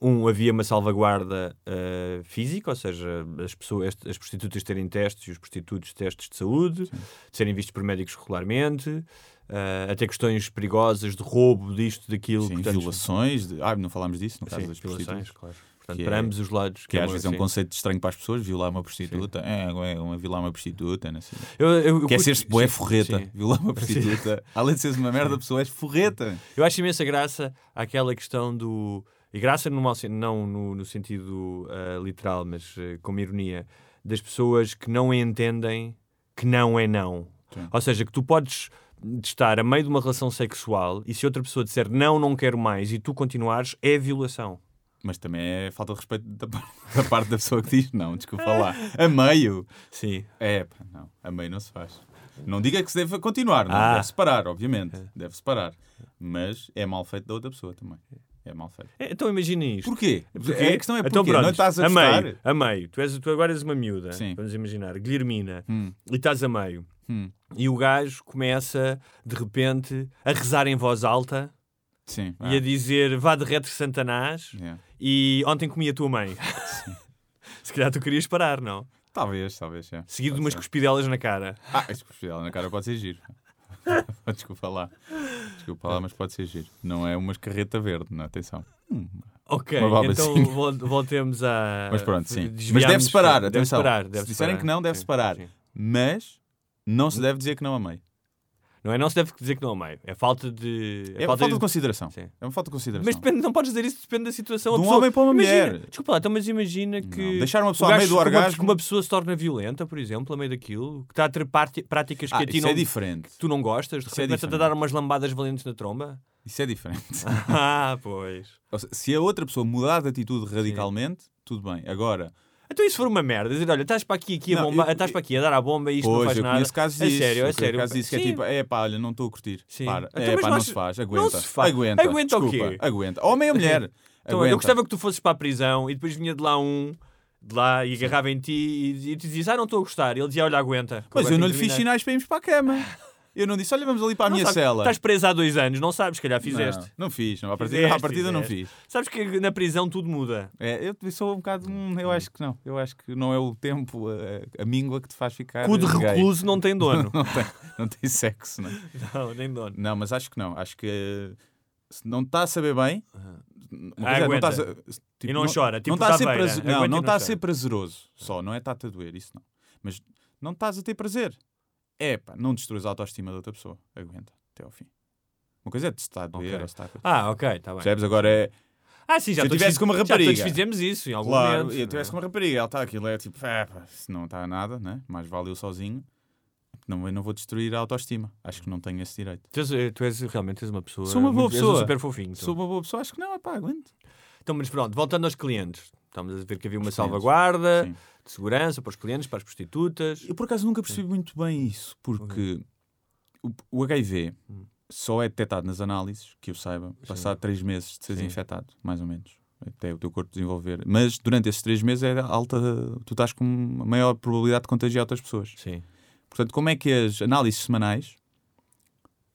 Um, havia uma salvaguarda eh, física, ou seja, as, pessoas, as prostitutas terem testes e os prostitutos testes de saúde, de serem vistos por médicos regularmente, eh, até questões perigosas de roubo, disto, daquilo. Sim, portanto, violações. De... Ah, não falámos disso no caso Sim, das violações, claro. Portanto, Que para é- ambos os lados. Que às vezes é um sim. conceito estranho para as pessoas, violar uma prostituta. É, é uma violar uma prostituta. Não sei. Eu, eu, eu Que é ser-se boé sim, forreta. sim. Violar uma prostituta. Além de seres uma merda, a pessoa és forreta. Eu acho imensa graça àquela questão do. E graça no sen- não no, no sentido ah, literal, mas ah, como ironia, das pessoas que não entendem que não é não. Sim. Ou seja, que tu podes estar a meio de uma relação sexual e se outra pessoa disser não, não quero mais e tu continuares, é violação. Mas também é falta de respeito da, da parte da pessoa que diz não, desculpa lá. A meio. Sim. É, não. A meio não se faz. Não diga que se deve continuar, não. Ah. Deve separar, obviamente. Deve separar. Mas é mal feito da outra pessoa também. É mal feito. É, Então imagina isto. Porquê? Porque- É, a questão é porquê. então, pronto, não estás a a meio, a meio. Tu, és, tu agora és uma miúda, Sim. vamos imaginar, Guilhermina, Hum. e estás a meio. Hum. E o gajo começa, de repente, a rezar em voz alta Sim. e a dizer vá de retro Santanás É. e ontem comi a tua mãe. Se calhar tu querias parar, não? Talvez, talvez. É. Seguido de umas ser. cuspidelas na cara. Ah, esse cuspidela na cara pode ser giro. Desculpa lá. Desculpa lá, mas pode ser giro. Não é umas carreta verde, não, atenção. Hum, Ok, Uma então assim. vol- voltemos a. Mas pronto, sim. Mas deve-se parar, deve atenção. parar, Se deve disserem que não, deve-se parar. Mas não se deve dizer que não amei. Não é? Não se deve dizer que não amei. É falta de. É uma falta de consideração. Sim. É uma falta de consideração. Mas depende, não podes dizer isso, depende da situação. A De um pessoa- homem para uma imagina- mulher. Desculpa lá, então, mas imagina que. Não, deixar uma pessoa a meio do orgasmo- Que uma pessoa se torna violenta, por exemplo, a meio daquilo, que está a ter práticas que Ah, a ti isso não, é diferente. tu não gostas, de é repente a diferente. dar umas lambadas valentes na tromba. Isso é diferente. ah, pois. Seja, se a outra pessoa mudar de atitude radicalmente, tudo bem. Agora, Então isso for uma merda, dizer, olha, estás para aqui, aqui a Não, bomba, eu- estás para aqui a dar a bomba e isto não Pois, faz eu nada. casos é disso. sério, é sério. casos disso que é tipo, é pá, olha, não estou a curtir. Sim. Para. Então, é pá, não não se- faz. não Aguenta. se faz. Aguenta. Aguenta o Desculpa, quê? Aguenta. Homem ou mulher? Então, aguenta. eu gostava que tu fosses para a prisão e depois vinha de lá um de lá e agarrava em ti e, e tu dizias, ah, não estou a gostar. E ele dizia, olha, aguenta. Mas agora eu não lhe fiz terminar." sinais para irmos para a cama. Eu não disse, olha, vamos ali para a Não minha sabes, cela. Estás preso há dois anos, não sabes, se calhar fizeste. Não, não fiz. Não. À partida, Fizeste, à partida não fizeste. fiz. Sabes que na prisão tudo muda. É, eu sou um bocado. hum, eu acho que não. Eu acho que não é o tempo, a, a míngua que te faz ficar. Cu de gay. recluso não tem dono. Não tem, não tem sexo, não é? não, nem dono. Não, mas acho que não. Acho que se não está a saber bem. coisa é, não a- tipo, E não chora, tipo não está a ser prazer- Não, não não está a ser prazeroso só, não é estar-te a doer, isso não. Mas não estás a ter prazer. É pá, não destruas a autoestima da outra pessoa. Aguenta até ao fim. Uma coisa é te estar a doer Ok. ou está a... Ah, ok, está bem. Percebes? Agora é. Ah, sim, já Se eu tivesse com uma Já rapariga. todos fizemos isso em algum Claro, momento. eu tivesse com uma rapariga, ela está aquilo, é tipo, é, pá, se não está nada, né? mais vale eu sozinho. Não, eu não vou destruir a autoestima. Acho que não tenho esse direito. Tu és, eh, tu és realmente és uma pessoa. Sou uma boa és um pessoa. super fofinho. tu. Sou uma boa pessoa, acho que não, é pá, aguento. Então, mas pronto, voltando aos clientes. Estamos a ver que havia uma Os clientes, salvaguarda Sim. De segurança para os clientes, para as prostitutas. Eu por acaso nunca percebi muito bem isso, porque o, o HIV Hum. só é detectado nas análises, que eu saiba, passado três meses de seres Sim. infectado, mais ou menos. Até o teu corpo desenvolver. Mas durante esses três meses é alta. Tu estás com uma maior probabilidade de contagiar outras pessoas. Sim. Portanto, como é que as análises semanais.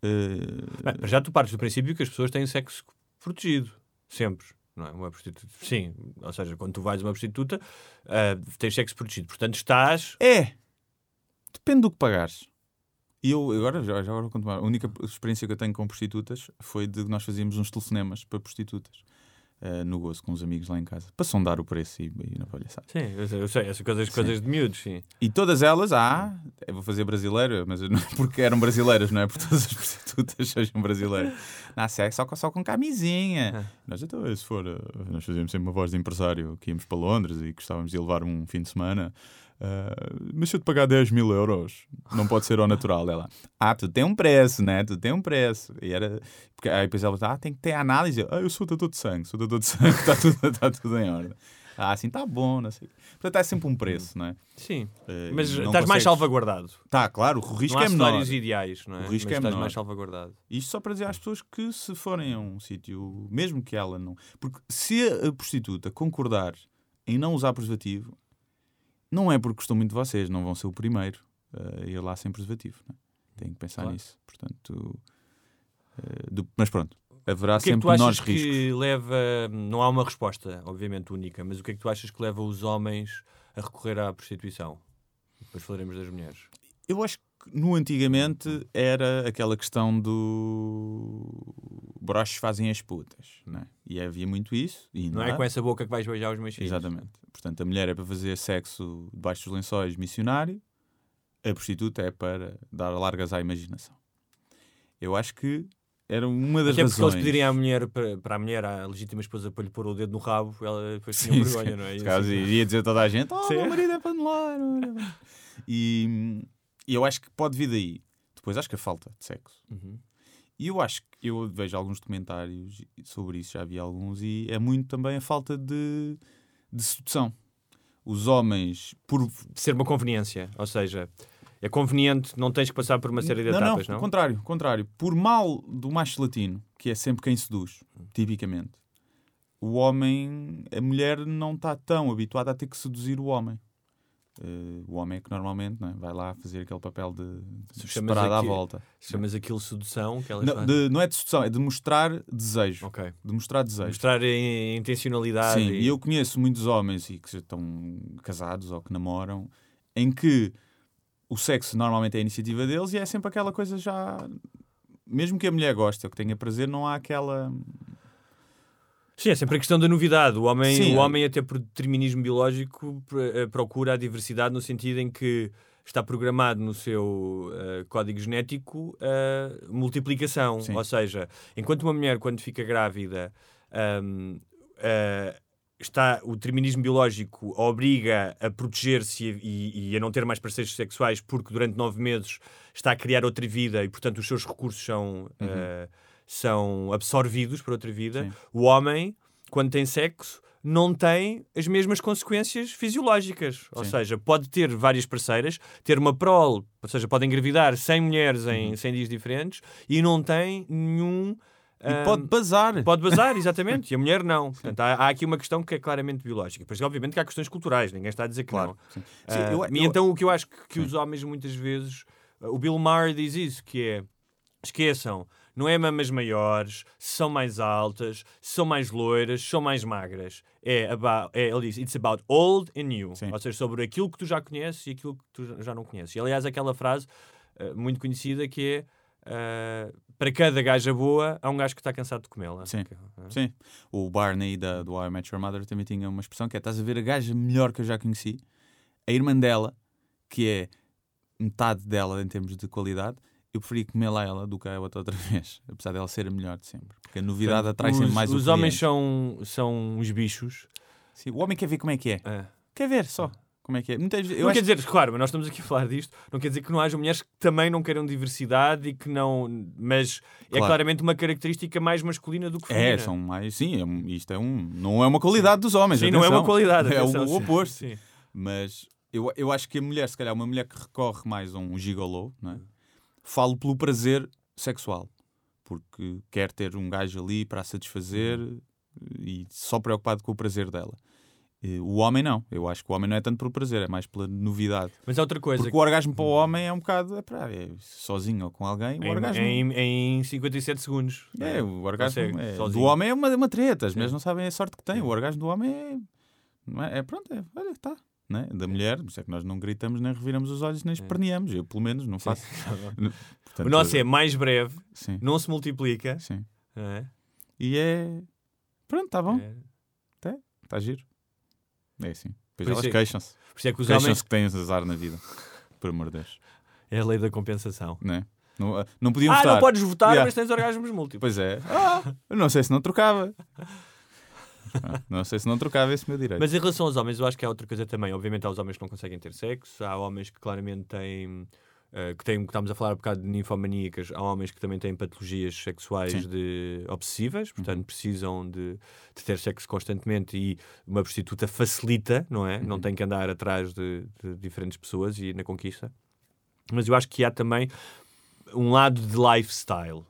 eh, Bem, para já tu partes do princípio que as pessoas têm sexo protegido. Sempre. Não é? Uma prostituta. Sim, ou seja, quando tu vais a uma prostituta, ah, tens sexo protegido. Portanto, estás. É! Depende do que pagares. E eu agora, já, já agora vou contar. A única experiência que eu tenho com prostitutas foi de que nós fazíamos uns telefonemas para prostitutas. Eh, no gozo com os amigos lá em casa. Para sondar o preço e, e na palhaçada. Sim, eu sei, eu sei essas coisas, coisas de miúdos, sim. E todas elas, ah, eu vou fazer brasileira, mas não- porque eram brasileiras, não é? Porque todas as prostitutas sejam brasileiras. Na sexo só com, só com camisinha. Nós, então, se for, eh, nós fazíamos sempre uma voz de empresário que íamos para Londres e gostávamos de levar um fim de semana. Ah, mas se eu te pagar 10 mil euros, não pode ser ao natural. Ela, ah, tu tem um preço, né? Tu tem um preço. E era, porque, aí depois ela, ah, tem que ter análise. Ah, eu sou dador de sangue, sou dador de sangue, está tudo, está tudo em ordem. Ah, assim está bom, não sei. Portanto, é sempre um preço, não é? Sim. Eh, Mas estás não mais consegues- salvaguardado. Tá, claro, o risco não há é menor. cenários ideais, não é? O risco Mas é estás menor. mais salvaguardado. Isto só para dizer às pessoas que se forem a um sítio, mesmo que ela não. Porque se a prostituta concordar em não usar preservativo, não é porque gostou muito de vocês, não vão ser o primeiro a ir lá sem preservativo. Não é? Têm que pensar Claro. nisso. Portanto, eh, do- mas pronto, haverá O que é que sempre tu achas menores que riscos. leva. Não há uma resposta, obviamente, única, mas o que é que tu achas que leva os homens a recorrer à prostituição? Depois falaremos das mulheres. Eu acho que no antigamente era aquela questão do broches fazem as putas, não é? E havia muito isso. Não é com essa boca que vais beijar os meus filhos. Exatamente. Portanto, a mulher é para fazer sexo debaixo dos lençóis missionário, a prostituta é para dar largas à imaginação. Eu acho que era uma das Até porque razões. eles pedirem à mulher, para, para a mulher, à legítima esposa, para lhe pôr o dedo no rabo, ela depois tinha Sim, vergonha, sim. não é? E caso assim, iria dizer a toda a gente: Oh, Sim. meu marido é panelar. meu marido é panelar." E, e eu acho que pode vir daí. Depois acho que a falta de sexo. Uhum. E eu acho que eu vejo alguns documentários sobre isso, já vi alguns, e é muito também a falta de, de sedução. Os homens, por Ser uma conveniência, ou seja, é conveniente, não tens que passar por uma série de não, etapas, não, não? contrário, contrário. Por mal do macho latino, que é sempre quem seduz, tipicamente, o homem, a mulher não está tão habituada a ter que seduzir o homem. Eh, o homem é que normalmente é? vai lá fazer aquele papel de, de à volta. Chamas aquilo sedução, que elas Não, de- não é de sedução, é de mostrar desejo. De mostrar desejo. Mostrar a intencionalidade. Sim, e- e eu conheço muitos homens e que estão casados ou que namoram, em que o sexo normalmente é a iniciativa deles e é sempre aquela coisa já. Mesmo que a mulher goste ou que tenha prazer, não há aquela. Sim, é sempre a questão da novidade. O homem, Sim. o homem até por determinismo biológico, eh, procura a diversidade no sentido em que está programado no seu eh, código genético a multiplicação. Sim. Ou seja, enquanto uma mulher, quando fica grávida, ahm, eh, está, o determinismo biológico obriga a proteger-se e, e- a não ter mais parceiros sexuais porque durante nove meses está a criar outra vida e, portanto, os seus recursos são, eh, são absorvidos por outra vida. Sim. O homem, quando tem sexo, não tem as mesmas consequências fisiológicas. Ou Sim. seja, pode ter várias parceiras, ter uma prole, ou seja, pode engravidar 100 mulheres Uhum. em 100 dias diferentes e não tem nenhum. E ahm, pode bazar. Pode bazar, exatamente, e a mulher não. Portanto, há, há aqui uma questão que é claramente biológica. Depois, obviamente, que há questões culturais, ninguém está a dizer que Claro. não. Sim. Ah, Sim, eu- e eu- então, o que eu acho que, que os homens muitas vezes. O Bill Maher diz isso, que é. Esqueçam, não é mamas maiores, são mais altas, são mais loiras, são mais magras. É, about, é ele diz, it's about old and new. Sim. Ou seja, sobre aquilo que tu já conheces e aquilo que tu já não conheces. E, aliás, aquela frase ah, muito conhecida que é ah, para cada gaja boa, há um gajo que está cansado de comê-la. Sim. Ah. Sim. O Barney da, do I Met Your Mother também tinha uma expressão que é: estás a ver a gaja melhor que eu já conheci, a irmã dela, que é metade dela em termos de qualidade. Eu preferi comê-la a ela do que a outra outra vez, apesar dela ser a melhor de sempre. Porque a novidade atrai sempre os, mais o Os homens são, são uns bichos. Sim, o homem quer ver como é que é. Ah. Quer ver só como é que é. Muitas não acho quer dizer, claro, mas nós estamos aqui a falar disto, não quer dizer que não haja mulheres que também não queiram diversidade e que não. Mas é Claro. claramente uma característica mais masculina do que É, feminina. são mais. Sim, é isto é um. Não é uma qualidade dos homens. Sim, não é uma atenção. qualidade. É atenção, o sim. oposto. Sim. Mas eu, eu acho que a mulher, se calhar, uma mulher que recorre mais a um gigolô, não é? Falo pelo prazer sexual. Porque quer ter um gajo ali para satisfazer e só preocupado com o prazer dela. O homem não. Eu acho que o homem não é tanto por prazer, é mais pela novidade. Mas há outra coisa. Porque o orgasmo para o homem é um bocado. É, pá, é sozinho ou com alguém. O em, orgasmo. em, em 57 segundos. É, o orgasmo Consegue, é- do homem é uma, uma treta. As mulheres Sim. não sabem a sorte que têm. O orgasmo do homem é. é, é pronto, é, olha, está. Né? Da mulher, por isso é que nós não gritamos, nem reviramos os olhos, nem esperneamos. Eu, pelo menos, não faço. Portanto, O nosso é mais breve, Sim, não se multiplica. sim. não é? E é. Pronto, está bom, É. está giro. É assim. Depois elas é- queixam-se. Por isso é que os Queixam-se homens. que têm azar na vida. Por amor de Deus. É a lei da compensação. Não, é? não, não podiam Ah, votar. não podes votar, Yeah. mas tens orgasmos múltiplos. Pois é. Ah, eu não sei se não trocava. Não sei se não trocava esse meu direito. Mas em relação aos homens, eu acho que há outra coisa também. Obviamente, há os homens que não conseguem ter sexo, há homens que claramente têm. eh, que, têm, que estamos a falar um bocado de ninfomaníacas, há homens que também têm patologias sexuais Sim. Uhum. de obsessivas, portanto precisam de, de ter sexo constantemente e uma prostituta facilita, não é? Uhum. Não tem que andar atrás de, de diferentes pessoas e na conquista. Mas eu acho que há também um lado de lifestyle,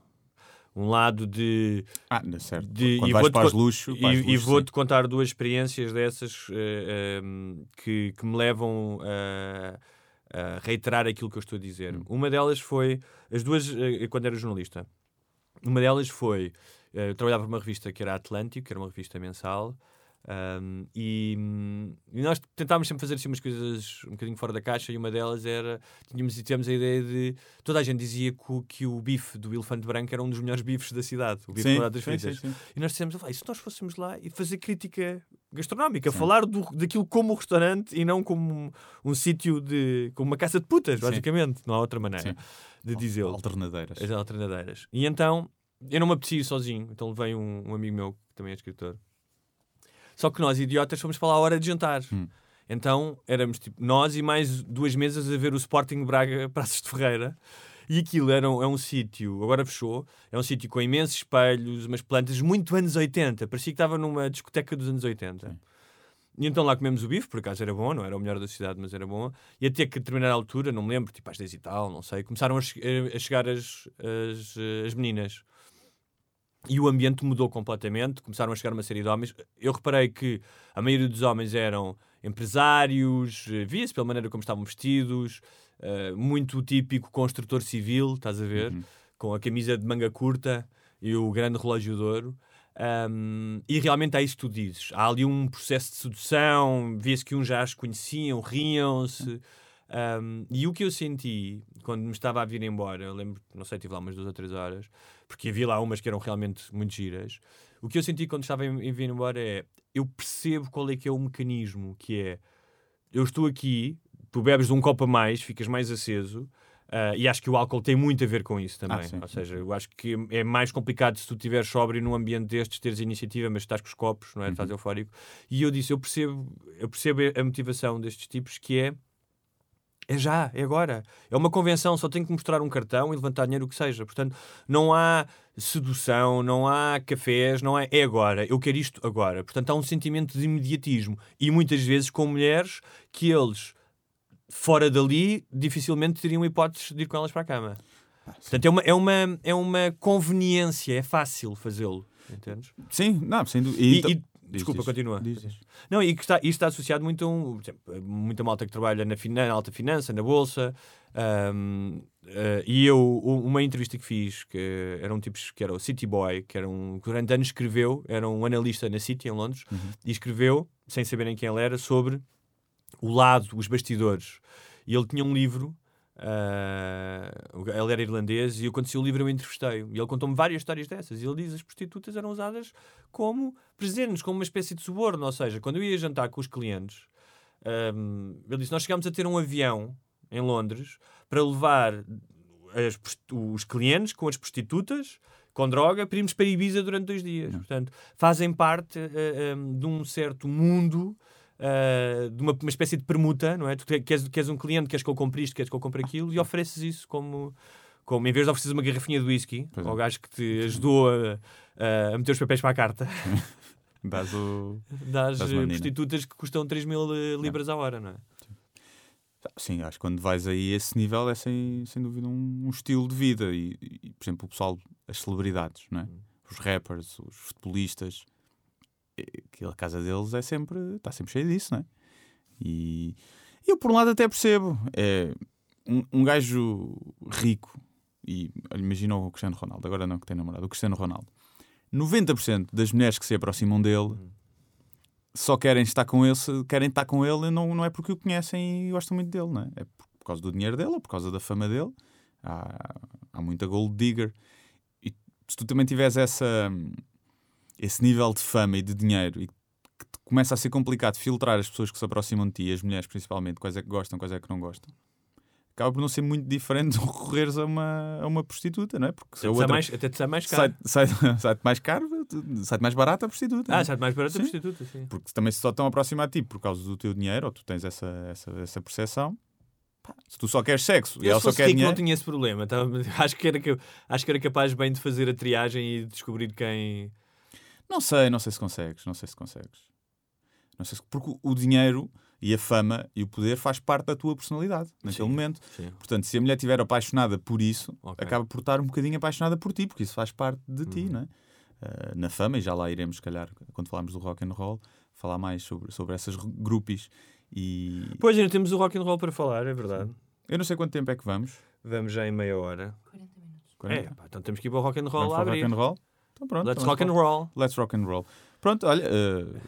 um lado de Ah, não é certo. de- Quando e vais para os co- luxo, e, as e vou-te contar duas experiências dessas eh, ehm, que, que me levam a, a reiterar aquilo que eu estou a dizer. Hum. Uma delas foi, as duas, eh, quando era jornalista, uma delas foi, eh, eu trabalhava numa revista que era Atlântico, que era uma revista mensal, ahm, e, e nós tentávamos sempre fazer assim, umas coisas um bocadinho fora da caixa, e uma delas era, tínhamos, tínhamos a ideia de, toda a gente dizia que, o- que o bife do elefante branco era um dos melhores bifes da cidade, o bife Sim, sim, fritas. sim, sim. E nós dissemos, "Ah, e se nós fôssemos lá e fazer crítica gastronómica, falar do, daquilo como restaurante e não como um, um sítio de. como uma casa de putas, basicamente. Não há outra maneira de dizê-lo. Alternadeiras. As alternadeiras. E então, eu não me apetecia sozinho, então levei um, um amigo meu, que também é escritor. Só que nós, idiotas, fomos para lá à hora de jantar. Hum. Então, éramos tipo nós e mais duas mesas a ver o Sporting Braga Praças de Ferreira. E aquilo era um, é um sítio, agora fechou, é um sítio com imensos espelhos, umas plantas, muito anos 80. Parecia que estava numa discoteca dos anos 80. E então lá comemos o bife, por acaso era bom, não era o melhor da cidade, mas era bom. E até que a determinada altura, não me lembro, tipo às 10 e tal, não sei, começaram a, che- a chegar as, as, eh, as meninas. E o ambiente mudou completamente, começaram a chegar uma série de homens. Eu reparei que a maioria dos homens eram empresários, eh, via-se pela maneira como estavam vestidos, eh, muito o típico construtor civil, estás a ver? Com a camisa de manga curta e o grande relógio de ouro. Um, e realmente há isso que tu dizes. Há ali um processo de sedução, via-se que uns já as conheciam, riam-se. Um, e o que eu senti quando me estava a vir embora, eu lembro, não sei, tive lá umas duas ou três horas, porque havia lá umas que eram realmente muito giras. O que eu senti quando estava em, em vir embora é eu percebo qual é que é o mecanismo, que é eu estou aqui, tu bebes de um copo a mais, ficas mais aceso. ah, e acho que o álcool tem muito a ver com isso também. Ah, Ou seja, eu acho que é mais complicado se tu estiveres sóbrio num ambiente destes, teres iniciativa, mas estás com os copos, não é? Estás eufórico. E eu disse, eu percebo, eu percebo a motivação destes tipos que é é já, é agora. É uma convenção, só tenho que mostrar um cartão e levantar dinheiro, o que seja. Portanto, não há sedução, não há cafés, não é. É agora. Eu quero isto agora. Portanto, há um sentimento de imediatismo. E muitas vezes com mulheres que eles, fora dali, dificilmente teriam hipóteses de ir com elas para a cama. Portanto, é uma, é uma, é uma conveniência, é fácil fazê-lo. Entendes? Sim, não, sem dúvida. E- então- e- desculpa, diz. continua. Diz, diz. Não, e que está, isto está associado muito a um, por exemplo, muita malta que trabalha na, finan- na alta finança, na bolsa. ahm, eh, e eu, uma entrevista que fiz, que era um tipo que era o City Boy, que era um, que durante anos escreveu, era um analista na City, em Londres, e escreveu, sem saberem quem ele era, sobre o lado, os bastidores. E ele tinha um livro. Ah, ele era irlandês e eu, quando saiu o livro, eu entrevistei-o. E ele contou-me várias histórias dessas. E ele diz que as prostitutas eram usadas como presentes, como uma espécie de suborno. Ou seja, quando eu ia jantar com os clientes, ahm, ele disse: Nós chegámos a ter um avião em Londres para levar as os clientes com as prostitutas, com droga, para irmos para Ibiza durante dois dias. Portanto, fazem parte ah, ahm, de um certo mundo. Ah, de uma, uma espécie de permuta, não é? Tu queres, queres um cliente, queres que eu compre isto, queres que eu compre aquilo, e ofereces isso como, como em vez de ofereces uma garrafinha de whisky Pois é. ao gajo que te ajudou a, a meter os papéis para a carta, Dás o. Das eh, prostitutas que custam 3 mil eh, libras a hora, não é? Sim, acho que quando vais aí a esse nível é sem, sem dúvida um, um estilo de vida. E, e, por exemplo, o pessoal, as celebridades, não é? Hum. os rappers, os futebolistas, a casa deles é sempre, está sempre cheia disso, não é? E eu, por um lado, até percebo. É um, um gajo rico, e imagina o Cristiano Ronaldo, agora não que tem namorado, o Cristiano Ronaldo. 90% das mulheres que se aproximam dele só querem estar com ele, querem estar com ele, não, não é porque o conhecem e gostam muito dele, não é? É por, por causa do dinheiro dele ou por causa da fama dele. Há, há muita gold digger. E se tu também tiveres essa, esse nível de fama e de dinheiro e que começa a ser complicado filtrar as pessoas que se aproximam de ti, as mulheres principalmente, quais é que gostam, quais é que não gostam. Acaba por não ser muito diferente de recorreres a uma, a uma prostituta, não é? Porque se a outra mais, até te sai mais caro. sai, sai, sai mais caro, sai mais barato a prostituta. Ah, é? sai mais barato a Sim. prostituta, sim. Porque também se só estão a aproximar de ti por causa do teu dinheiro, ou tu tens essa, essa, essa percepção, se tu só queres sexo e Eu ela se só quer dinheiro. não tinha esse problema. Tava- acho, que era, acho que era capaz bem de fazer a triagem e descobrir quem... Não sei, não sei se consegues, não sei se consegues. Não sei se... Porque o- dinheiro e a fama e o poder faz parte da tua personalidade naquele Sim, momento. sim. Portanto, se a mulher estiver apaixonada por isso, Ok. acaba por estar um bocadinho apaixonada por ti, porque isso faz parte de ti, Uhum. não é? Ah, na fama, e já lá iremos, se calhar, quando falarmos do rock and roll, falar mais sobre, sobre essas ru- grupos. E Pois, ainda temos o rock and roll para falar, é verdade. eu não sei quanto tempo é que vamos. Vamos já em meia hora. 40? É, pá, então temos que ir para o rock and roll Vamos o abrir. rock and roll? Então pronto. Let's então rock and roll. Let's rock and roll. Pronto, olha, uh,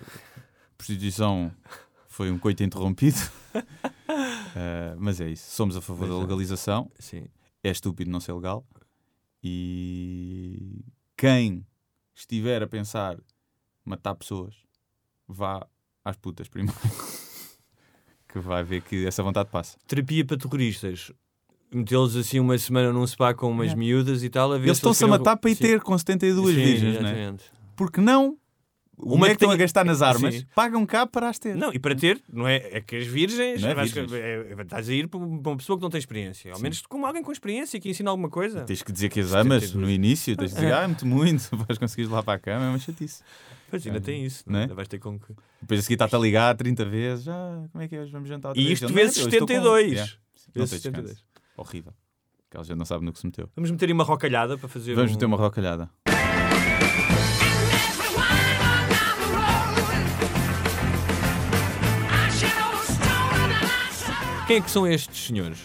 prostituição foi um coito interrompido. Uh, mas é isso. Somos a favor da é. legalização. Sim. É estúpido não ser legal. E quem estiver a pensar matar pessoas, vá às putas primeiro. que vai ver que essa vontade passa. Terapia para terroristas. Metê-los assim uma semana num spa com umas Yeah. miúdas e tal. A ver Eles se eles estão-se a matar para ir Sim. ter com 72 Sim, virgens, não é? Porque não? Uma é que que estão a tenha- gastar nas armas, Sim. pagam cá para as ter. Não, e para ter, não é, é que as virgens, é vais- virgens. é- é- estás a ir para uma pessoa que não tem experiência. Ao menos como alguém com experiência que ensina alguma coisa. Tens que dizer que as amas 72. no início, tens de dizer, ah, muito, muito, vais conseguir ir lá para a cama, é uma chatice. Pois ainda tem isso, Não é? Ainda vais ter com que. Depois a seguir está-te a ligar 30 vezes, ah, como é que é hoje, vamos jantar outra E vez? isto vezes "Não, eu estou com-" 72. Yeah. Não Vezes tens 72. Horrível. Aquela gente não sabe no que se meteu. Vamos meter aí uma rocalhada para fazer. Vamos um... meter uma rocalhada. Quem é que são estes senhores?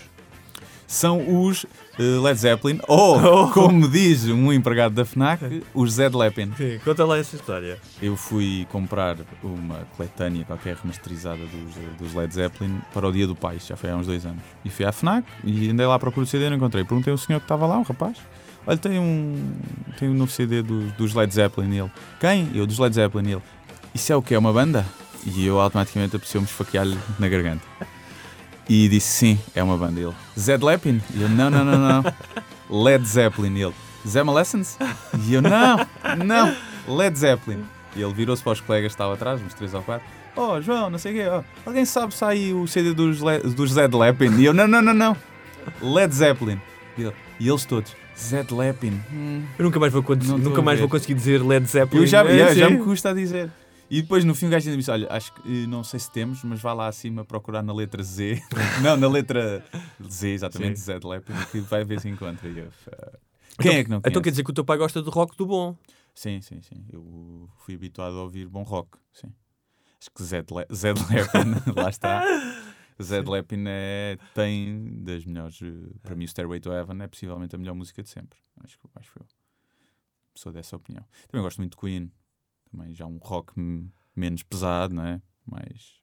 São os eh, Led Zeppelin, ou, como diz um empregado da FNAC, os Zed Lepin. Sim, conta lá essa história. Eu fui comprar uma coletânea qualquer remasterizada dos, dos Led Zeppelin para o Dia do Pai, já foi há uns dois anos. E fui à FNAC e andei lá à procura do CD e não encontrei. Perguntei ao senhor que estava lá, um rapaz. Olha, tem um, tem um novo CD dos, dos Led Zeppelin. E ele, quem? Eu, dos Led Zeppelin. E ele, isso é o quê? É uma banda? E eu automaticamente apeteceu-me esfaquear-lhe na garganta. E disse, sim, é uma banda. Ele, Zed Lepin? E eu, não, não, não, não. Led Zeppelin. E ele, Zema Lessons? E eu, não, não, Led Zeppelin. E ele virou-se para os colegas que estavam atrás, uns três ou quatro. Oh, João, não sei o quê. oh, alguém sabe se aí o CD dos, Le dos Zed Lepin? E eu, não, não, não, não. Led Zeppelin. E, ele- e eles todos, Zed Lepin. hum. Eu nunca mais vou, nunca mais vou conseguir dizer Led Zeppelin. Eu já, É, já, já me custa a dizer. E depois no fim o gajo ainda disse: Olha, acho que não sei se temos, mas vá lá acima procurar na letra Z. não, na letra Z, exatamente. Zed Lepin, que vai ver se encontra. Eu, "Ah, Quem é que não conhece? Então quer dizer que o teu pai gosta do rock do bom. Sim, sim, sim. Eu fui habituado a ouvir bom rock. Sim. Acho que Zed, Le Zed Lepin, lá está. Zed Lepin é, tem das melhores. eh, Para mim, o Stairway to Heaven é possivelmente a melhor música de sempre. Acho que acho eu sou dessa opinião. Também gosto muito de Queen. Também já um rock menos pesado, não é? Mais.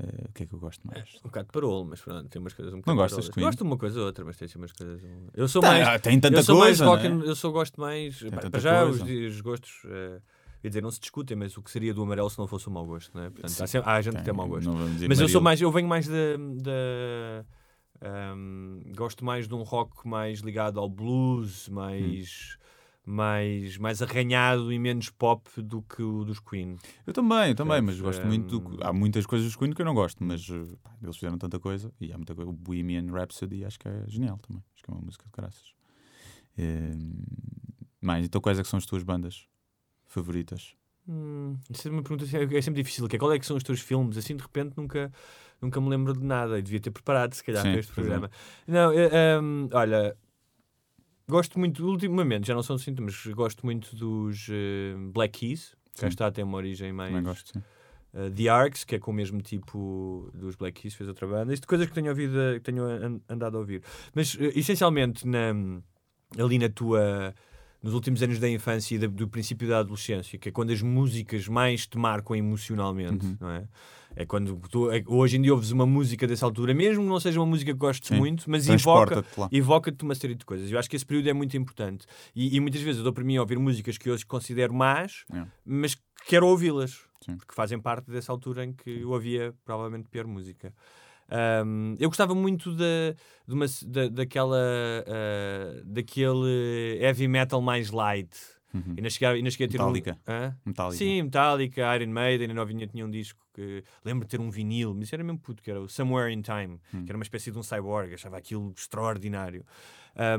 eh, o que é que eu gosto mais? Um bocado parolo, mas pronto, tem umas coisas um Não bocado gostas de. Queen? Gosto de uma coisa ou outra, mas tem umas coisas. um- Eu sou Tá, mais. tem tanta eu sou coisa. mais rock não é? eu só gosto mais. pá, para já, coisa. os, os gostos. eh, quer dizer, não se discutem, mas o que seria do amarelo se não fosse o mau gosto, não é? Portanto, há, sempre- há gente que Tem, tem mau gosto. não Mas eu sou mais, eu venho mais da. da ahm, gosto mais de um rock mais ligado ao blues, mais, mais, mais arranhado e menos pop do que o dos Queen. Eu também, eu também, mas gosto muito. do-. Há muitas coisas dos Queen que eu não gosto, mas eh, pá, eles fizeram tanta coisa e há muita coisa. O Bohemian Rhapsody acho que é genial também. Acho que é uma música de graças. Mas então, quais é que são as tuas bandas favoritas? Hum, isso é uma pergunta assim, é sempre difícil. que é, qual é que são os teus filmes? Assim, de repente, nunca, nunca me lembro de nada. E devia ter preparado, se calhar, Sim, para este é. programa. Não, eh, hum, olha, gosto muito, ultimamente, já não são assim, mas gosto muito dos eh, Black Keys. Cá está, tem uma origem mais. Também gosto, sim. Uh, The Arcs, que é com o mesmo tipo dos Black Keys, fez outra banda. Isto de coisas que tenho, ouvido, que tenho an- andado a ouvir. Mas, uh, essencialmente, na, ali na tua... Nos últimos anos da infância e do princípio da adolescência, que é quando as músicas mais te marcam emocionalmente, Uhum. não é? É quando tu, é- hoje em dia ouves uma música dessa altura, mesmo que não seja uma música que gostes Sim. muito, mas evoca-te uma série de coisas. Eu acho que esse período é muito importante. E, e muitas vezes eu dou para mim a ouvir músicas que hoje considero más, É. mas que quero ouvi-las. Porque fazem parte dessa altura em que eu ouvia provavelmente pior música. Ahm, eu gostava muito da, de uma, da, daquela, ah, daquele heavy metal mais light. Uhum. E não cheguei, não cheguei a ter Metallica. um. Hã? Metallica. Sim, Metallica, Iron Maiden, a novinha tinha um disco que lembro de ter um vinil, mas isso era mesmo puto, que era o Somewhere in Time, Hum. que era uma espécie de um cyborg, achava aquilo extraordinário.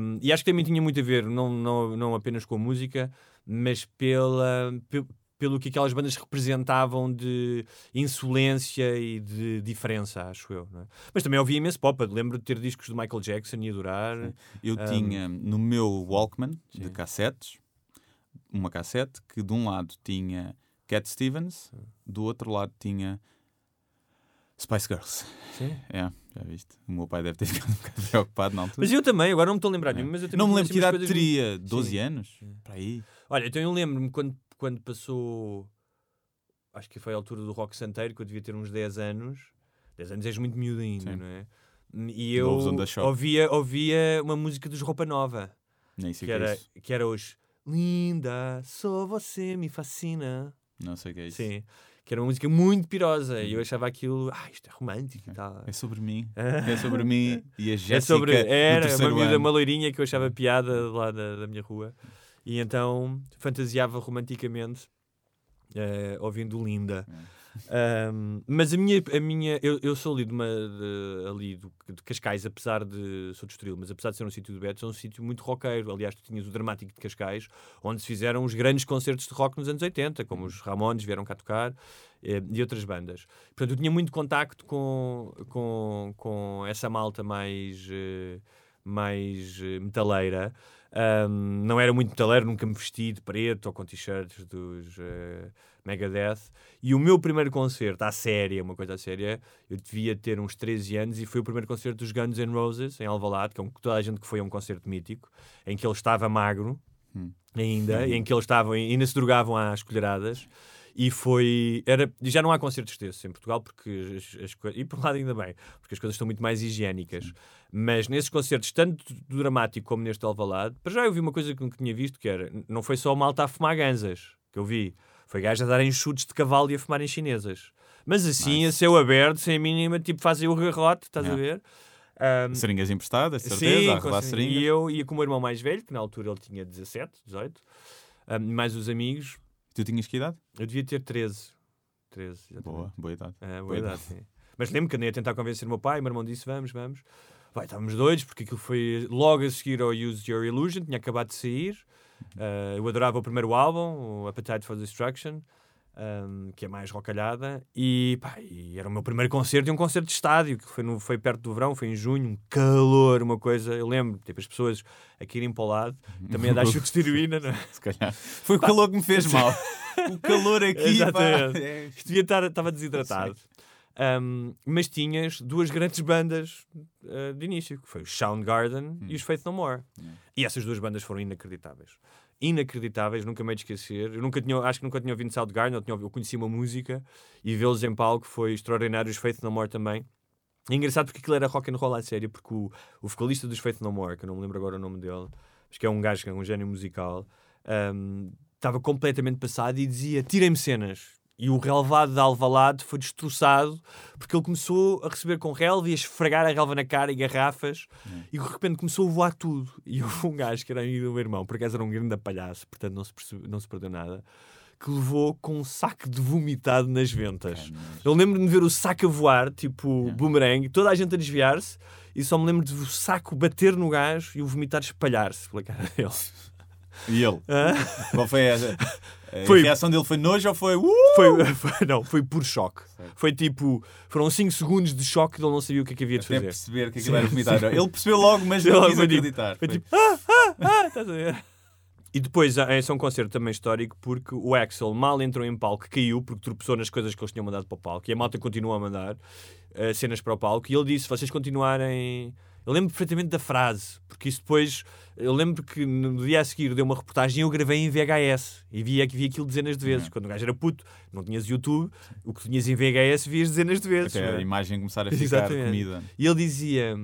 Um, e acho que também tinha muito a ver, não, não, não apenas com a música, mas pela, pe- pelo que aquelas bandas representavam de insolência e de diferença, acho eu. é? Mas também ouvia imenso pop, lembro de ter discos do Michael Jackson e adorar. Eu Um, tinha no meu Walkman de sim. cassetes uma cassete que de um lado tinha Cat Stevens, do outro lado tinha Spice Girls. Sim. É, já viste. O meu pai deve ter ficado um bocado preocupado na altura. Mas eu também, agora não me estou a lembrar de É. nenhum, mas eu também Não me lembro que assim umas idade teria, 12 Sim. anos? Para aí. Olha, então eu lembro-me quando, quando passou. Acho que foi a altura do Rock Santeiro, que eu devia ter uns 10 anos. 10 anos és muito miúdo ainda, Sim. não é? E eu ouvia, ouvia uma música dos Roupa Nova, Nem sei que que é era, isso. que era os Linda, só você me fascina. Não sei o que é isso. Sim. Que era uma música muito pirosa e eu achava aquilo, ah, isto é romântico e tal. É sobre mim. É sobre mim e a Jéssica É sobre, era uma miúda, uma loirinha que eu achava piada lá da, da minha rua. E então fantasiava romanticamente eh, ouvindo Linda. Um, mas a minha, a minha eu, eu sou ali de, uma, de- ali do- de Cascais, apesar de sou de Estoril, mas apesar de ser um sítio de Betos, é um sítio muito roqueiro. Aliás, tu tinhas o Dramático de Cascais, onde se fizeram os grandes concertos de rock nos anos 80, como os Ramones vieram cá tocar eh, e outras bandas. Portanto, eu tinha muito contacto com, com, com essa malta mais, eh, mais eh, metaleira. Um, não era muito metaleiro, nunca me vesti de preto ou com t-shirts dos eh, Megadeth. E o meu primeiro concerto, à séria, uma coisa à séria, eu devia ter uns 13 anos e foi o primeiro concerto dos Guns N' Roses em Alvalade, que é um, toda a gente que foi a um concerto mítico, em que ele estava magro Hum. ainda, em que eles estavam, ainda se drogavam às colheradas. E foi. Era, já não há concertos desses em Portugal, porque as, as coisas. E por um lado, ainda bem, porque as coisas estão muito mais higiênicas. Mas nesses concertos, tanto do dramático como neste Alvalade, para já eu vi uma coisa que nunca tinha visto, que era. Não foi só malta a fumar ganzas, que eu vi. Foi gajos a darem chutes de cavalo e a fumarem chinesas. Mas assim, a céu aberto, sem a mínima, tipo, fazem o garrote, estás a Yeah. ver? Ahm, Seringas emprestadas, certeza, Sim, a seringas. e eu ia com o meu irmão mais velho, que na altura ele tinha 17, 18, um, mais os amigos, Tu tinhas que idade? eu devia ter 13. 13, exatamente. Boa, boa idade. É, boa Boa idade, sim. Mas lembro que andei a tentar convencer o meu pai, o meu irmão disse: Vamos, vamos. Vai, estávamos doidos, porque aquilo foi logo a seguir ao Use Your Illusion, tinha acabado de sair. Uh, eu adorava o primeiro álbum, o Appetite for Destruction, um, que é mais rocalhada. E, pá, e era o meu primeiro concerto e um concerto de estádio, que foi, no, foi perto do verão, foi em junho, um calor, uma coisa. Eu lembro, tipo, as pessoas a irem para o lado, também a dar chutes de heroína, não é? Se calhar. Foi o calor que me fez mal. O calor aqui. Exatamente. É. Devia estar, estava desidratado. Um, mas tinhas duas grandes bandas uh, de início, que foi o Soundgarden e os Faith No More. E essas duas bandas foram inacreditáveis. Inacreditáveis, nunca me esquecer. Eu nunca tinha, acho que nunca tinha ouvido Soundgarden, eu, tinha, eu conheci uma música e vê-los em palco foi extraordinário, os Faith No More também. É engraçado porque aquilo era rock and roll à sério, porque o, o vocalista dos Faith No More, que eu não me lembro agora o nome dele, acho que é um gajo é um gênio musical, um, estava completamente passado e dizia: tirem-me cenas. E o relevado de Alvalade foi destroçado porque ele começou a receber com relva e a esfregar a relva na cara e garrafas e de repente começou a voar tudo. E houve um gajo que era amigo do meu irmão, por acaso era um grande palhaço, portanto não se, percebe- não se perdeu nada, que levou com um saco de vomitado nas ventas. Eu lembro-me de ver o saco a voar, tipo boomerang, toda a gente a desviar-se, e só me lembro de o saco bater no gajo e o vomitar espalhar-se pela cara dele. E ele? Qual foi a, a Foi- reação dele? Foi nojo ou foi. Uh! Foi, foi- não, foi por choque. Foi tipo, foram 5 segundos de choque que ele não sabia o que é que havia de Até fazer. perceber que aquilo era vomitar. Ele percebeu logo, mas Ele não quis tipo- acreditar. Foi tipo, ah, ah, ah, estás a ver? E depois esse é um concerto também histórico porque o Axel mal entrou em palco, caiu porque tropeçou nas coisas que eles tinham mandado para o palco e a malta continua a mandar ah, cenas para o palco e ele disse: se vocês continuarem. Eu lembro perfeitamente da frase, porque isso depois. Eu lembro que no dia a seguir deu uma reportagem e eu gravei em VHS e via, vi aquilo dezenas de vezes. Quando o gajo era puto, não tinhas YouTube, o que tinhas em VHS vias dezenas de vezes. Até não a é? imagem começar a ficar Exatamente. comida. E ele dizia: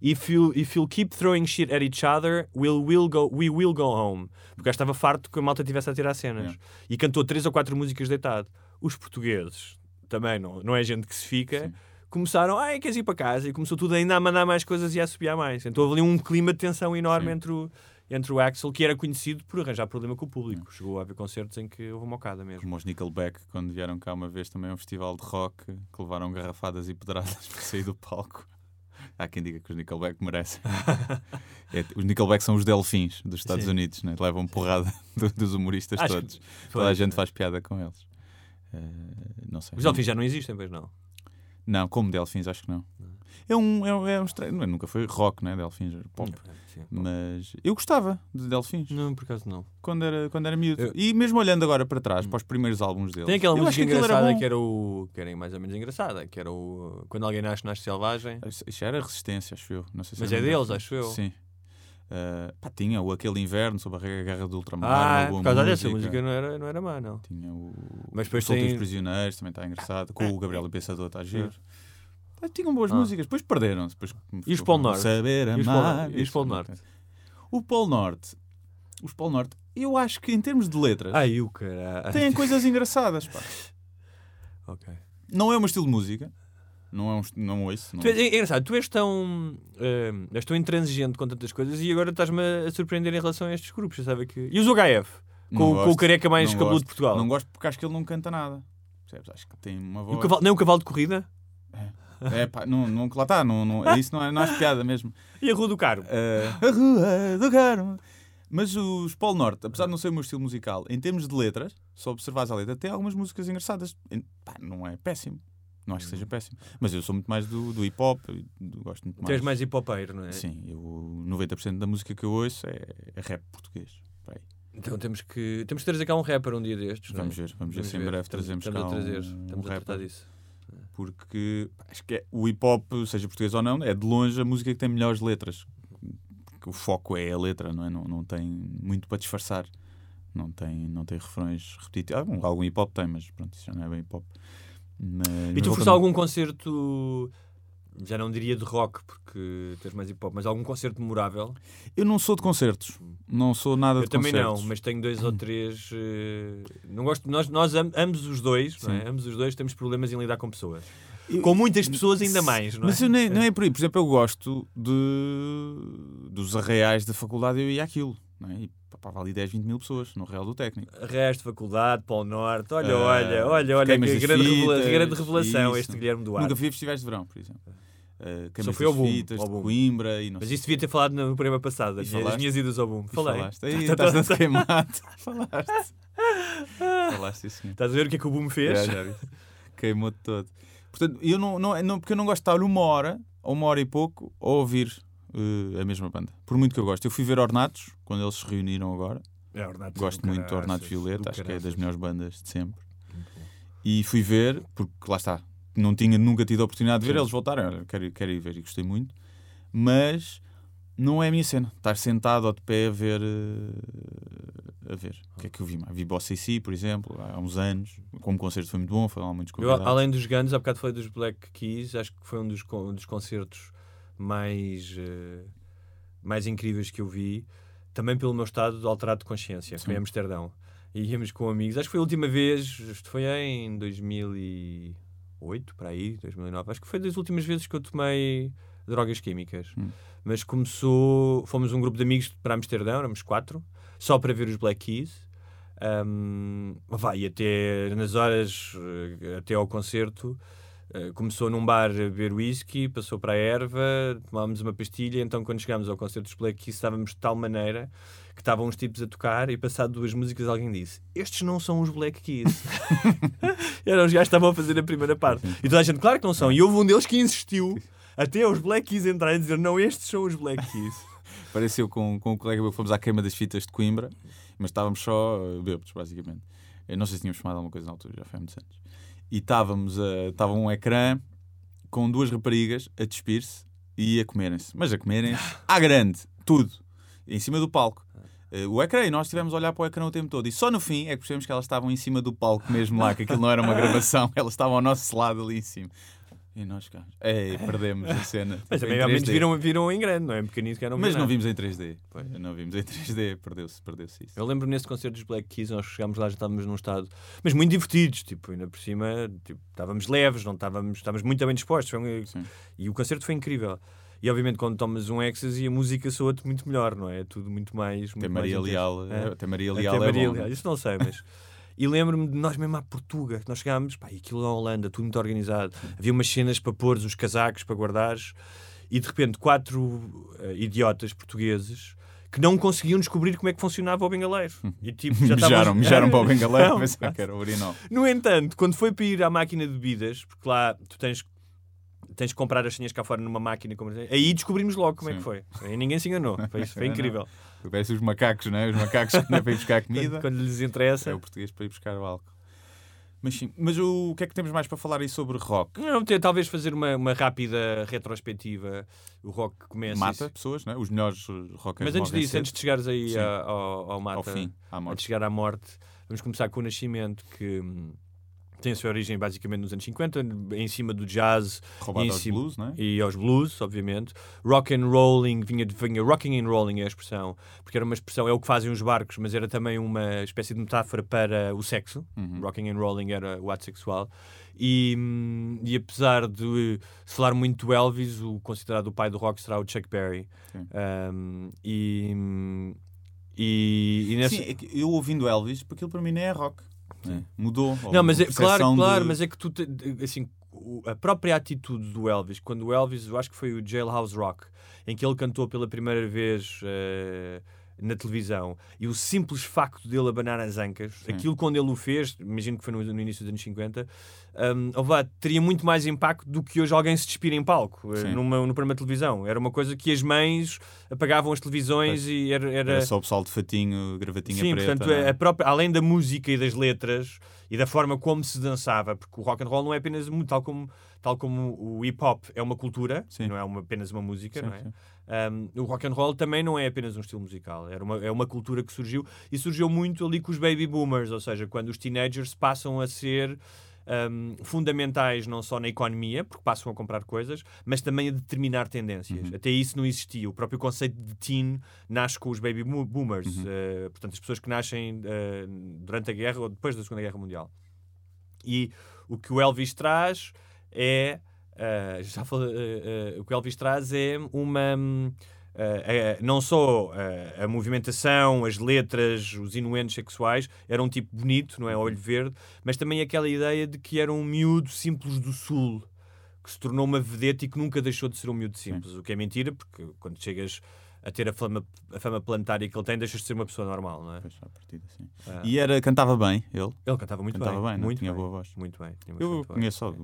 If you, if you'll keep throwing shit at each other, we'll, will go, we will go home. Porque eu estava farto que a malta estivesse a tirar cenas. Yeah. E cantou três ou quatro músicas deitado. Os portugueses, também não, não é gente que se fica, Sim. Começaram, ai, queres ir para casa? E começou tudo ainda a mandar mais coisas e a subir mais. Então houve ali um clima de tensão enorme Sim. entre o, entre o Axel, que era conhecido por arranjar problema com o público. Chegou a haver concertos em que houve uma mocada mesmo. Como os Nickelback, quando vieram cá uma vez também a um festival de rock, que levaram garrafadas e pedradas para sair do palco. Há quem diga que os Nickelback merecem. É, os Nickelback são os delfins dos Estados Sim. Unidos, né? levam porrada do- dos humoristas Acho todos. Toda a gente né? faz piada com eles. Eh, não sei. Os delfins já não existem, pois não. Não, como Delfins, acho que não. É um, é é um estranho. é, Nunca foi rock, né? Delfins, era pop. Sim. Mas eu gostava de Delfins Não, por acaso não. quando, era, quando era miúdo. Eu- E mesmo olhando agora para trás, para os primeiros álbuns deles. Tem aquela eu música engraçada bom. que era o. que era mais ou menos engraçada, que era o. Quando alguém nasce, nasce selvagem. Isso era resistência, acho eu. Não sei se Mas era é deles, acho eu. Sim. Uh, pá, tinha o Aquele Inverno sobre a guerra do ultramar. Ah, por causa dessa música não era, não era má, não. Tinha o Mas depois Últimos tem- Prisioneiros, também está engraçado. Com o Gabriel Pensador, está giro. Ah, Tinham boas Ah. músicas, depois perderam-se. Depois E os Polo Norte? Saber amar. e os Polo não Norte? O Polo Norte. Os Polo Norte, eu acho que em termos de letras, Ai, o caralho. têm coisas engraçadas. Pá. Ok. Não é o meu estilo de música. Não é um, não ouço. Não Tu és, é engraçado, tu és tão, eh, és tão intransigente com tantas coisas e agora estás-me a surpreender em relação a estes grupos, eu sabe que... E os? Não Com, com o careca mais cabeludo de Portugal? Não gosto porque acho que ele não canta nada. Percebes? Acho que tem uma voz. o cavalo, nem o cavalo de corrida? É pá, não, não, lá está, não, não, isso não é, não é piada mesmo. E a Rua do Caro? Eh, a rua do Carmo. Mas os Polo Norte, apesar de não ser o meu estilo musical, em termos de letras, se observares a letra, tem algumas músicas engraçadas. Pá, não é péssimo. Não acho que seja péssimo. Mas eu sou muito mais do, do hip hop, do- gosto muito Tu mais. és mais hipopeiro, não é? Sim, eu, 90% da música que eu ouço é, é rap português. Então temos que, temos que trazer cá um rapper um dia destes, é? Vamos ver, vamos ver se em breve trazemos estamos cá a trazer, um- estamos um a rapper. disso. porque acho que é- o hip hop, seja português ou não, é de longe a música que tem melhores letras. Porque o foco é a letra, não é? Não, não tem muito para disfarçar. Não tem, não tem refrões repetitivos. Algum, algum hip hop tem, mas pronto, isso já não é bem hip hop. Mas, E tu foste a algum concerto, já não diria de rock, porque tens mais hip hop, mas algum concerto memorável? Eu não sou de concertos. Não sou nada Eu de também concertos. não, mas tenho dois ou três. eh, não gosto, nós, nós am- ambos os dois, é? Ambos os dois temos problemas em lidar com pessoas. Eu- Com muitas pessoas, ainda mais, não é? Mas eu nem, não é por aí. Por exemplo, eu gosto de, dos arreais da faculdade, eu ia àquilo. É? E papava ali 10, 20 mil pessoas no Real do Técnico. Resto, faculdade, Polo Norte, olha, Ah, olha, olha, olha, que de grande, revela- grande revelação isso. este Guilherme Duarte. Nunca a festivais de verão, por exemplo. Uh, queimas fui ao Boom, fitas ao de Boom. Coimbra e não Mas sei. isso devia ter falado no programa passado, as minhas, as falaste? minhas idas ao boom. E Falei. Falaste. Aí, Tá- estás tá- queimado. Falaste. Falaste, senhor. Estás a ver o que é que o boom fez? Já, já vi. Queimou-te todo. Portanto, eu não, não, não, porque eu não gosto de estar uma hora, ou uma hora e pouco, a ouvir uh, a mesma banda. Por muito que eu gosto. Eu fui ver Ornatos, quando eles se reuniram agora. É, Ornatos Gosto do muito de Ornatos Violeta, acho que é das melhores bandas de sempre. E fui ver, porque lá está, não tinha nunca tido a oportunidade de ver, Sim. eles voltaram, quero, quero ir ver e gostei muito, mas não é a minha cena, estar sentado ou de pé a ver. eh, a ver. O que é que eu vi mais? Vi Bossa C, por exemplo, há uns anos, como concerto foi muito bom, foram lá muitos Eu, convidados. além dos Guns, há bocado falei dos Black Keys, acho que foi um dos, um dos concertos mais, eh, mais incríveis que eu vi, também pelo meu estado de alterado de consciência. Foi em Sim. Amsterdão. E íamos com amigos. Acho que foi a última vez, isto foi em 2008, para aí, 2009. Acho que foi das últimas vezes que eu tomei drogas químicas. Hum. Mas começou. Fomos um grupo de amigos para Amsterdão, éramos quatro, só para ver os Black Keys. Um, vai até nas horas eh, até ao concerto eh, começou num bar a beber whisky, passou para a erva, tomámos uma pastilha. Então, quando chegámos ao concerto dos Black Keys, estávamos de tal maneira que estavam uns tipos a tocar. E, passado duas músicas, alguém disse: Estes não são os Black Keys. Eram os gajos que estavam a fazer a primeira parte. E toda a gente, claro que não são. E houve um deles que insistiu até os Black Keys entrarem a dizer: Não, estes são os Black Keys. Pareceu com, com um colega meu que fomos à queima das fitas de Coimbra, mas estávamos só uh, bêbados, basicamente. Eu não sei se tínhamos fumado alguma coisa na altura, já foi há muitos anos. E estávamos a, estava um ecrã com duas raparigas a despir-se e a comerem-se. Mas a comerem-se à grande, tudo, em cima do palco. Uh, o ecrã, e nós estivemos a olhar para o ecrã o tempo todo. E só no fim é que percebemos que elas estavam em cima do palco mesmo lá, que aquilo não era uma gravação, elas estavam ao nosso lado ali em cima. E nós cá. Ei, perdemos a cena. Mas também em ao menos 3D. viram, viram em grande, não é? Em pequenino que não Mas não vimos em 3D. Não vimos em 3D, perdeu-se perdeu isso. Eu lembro nesse concerto dos Black Keys, nós chegámos lá, já estávamos num estado, mas muito divertidos, tipo, ainda por cima, tipo, estávamos leves, não estávamos, estávamos muito bem dispostos. Um-. E o concerto foi incrível. E obviamente quando tomas um ecstasy a música soa-te muito melhor, não é? É tudo muito mais. Até muito Maria mais intenso. Leal, É. até Maria Até Leal é Maria bom. Leal, Isso não sei, mas. E lembro-me de nós mesmo à Portuga, que nós chegámos, pá, aquilo na Holanda, tudo muito organizado. Havia umas cenas para pôr, uns casacos para guardares, e de repente quatro eh, idiotas portugueses que não conseguiam descobrir como é que funcionava o bengaleiro. E tipo, já Mijaram, estavam- mijaram para o bengaleiro, Não, pensaram que era urinol. no entanto, quando foi para ir à máquina de bebidas, porque lá tu tens, tens que comprar as senhas cá fora numa máquina, como- aí descobrimos logo como é que Sim. foi. Aí ninguém se enganou. Foi, foi incrível. Parece os macacos, não é? Os macacos que não é para ir buscar comida. Quando, quando lhes interessa. É o português para ir buscar o álcool. Mas sim, mas o, o que é que temos mais para falar aí sobre rock? Não, ter- talvez fazer uma, uma rápida retrospectiva. O rock começa. Mata isso. pessoas, não é? Os melhores rockers Mas antes disso, antes de chegares aí Sim. a- ao, ao mata, ao fim, à antes de morte. chegar à morte, vamos começar com o Nascimento, que hum, tem a sua origem basicamente nos anos 50, em cima do jazz Roubado em aos cima- blues, não é? e aos blues, obviamente. Rock and rolling, vinha, de- vinha rocking and rolling é a expressão, porque era uma expressão, é o que fazem os barcos, mas era também uma espécie de metáfora para o sexo. Uhum. Rocking and rolling era o ato sexual. E, e apesar de se falar muito do Elvis, o considerado o pai do rock será o Chuck Berry. Sim. Um, e, e, e nessa... Sim, é eu ouvindo Elvis, porque aquilo para mim nem é rock. É? Mudou. Não, mas é, claro, claro, de- mas é que tu, te- assim, a própria atitude do Elvis, quando o Elvis, eu acho que foi o Jailhouse Rock, em que ele cantou pela primeira vez eh, na televisão, e o simples facto dele abanar as ancas, aquilo quando ele o fez, imagino que foi no, no início dos anos 50, um, teria muito mais impacto do que hoje alguém se despir em palco, eh, Sim. numa, no programa de televisão. Era uma coisa que as mães apagavam as televisões e era- era Era só o pessoal de fatinho, gravatinha Sim, preta. portanto, é? a própria, além da música e das letras e da forma como se dançava, porque o rock and roll não é apenas tal como tal como o hip hop é uma cultura, Sim. não é uma- apenas uma música, Sim, não é? Um, o rock and roll também não é apenas um estilo musical, era uma, é uma cultura que surgiu e surgiu muito ali com os baby boomers, ou seja, quando os teenagers passam a ser um, fundamentais não só na economia, porque passam a comprar coisas, mas também a determinar tendências. Uhum. Até isso não existia. O próprio conceito de teen nasce com os baby boomers, Uhum. uh, portanto, as pessoas que nascem uh, durante a guerra ou depois da Segunda Guerra Mundial. E o que o Elvis traz é. Uh, já falei, uh, o que o Elvis traz é uma. hum, Uh, uh, não só uh, a movimentação, as letras, os inuendos sexuais, era um tipo bonito, não é? Olho verde, mas também aquela ideia de que era um miúdo simples do Sul, que se tornou uma vedeta e que nunca deixou de ser um miúdo simples. O que é mentira, porque quando chegas a ter a fama, a fama planetária que ele tem, deixas de ser uma pessoa normal, não é? Pois, à partida, sim. Ah. E era, cantava bem, ele. Ele cantava muito Cantava bem, bem, muito Tinha bem, boa voz. Muito bem. tinha Eu conheço só.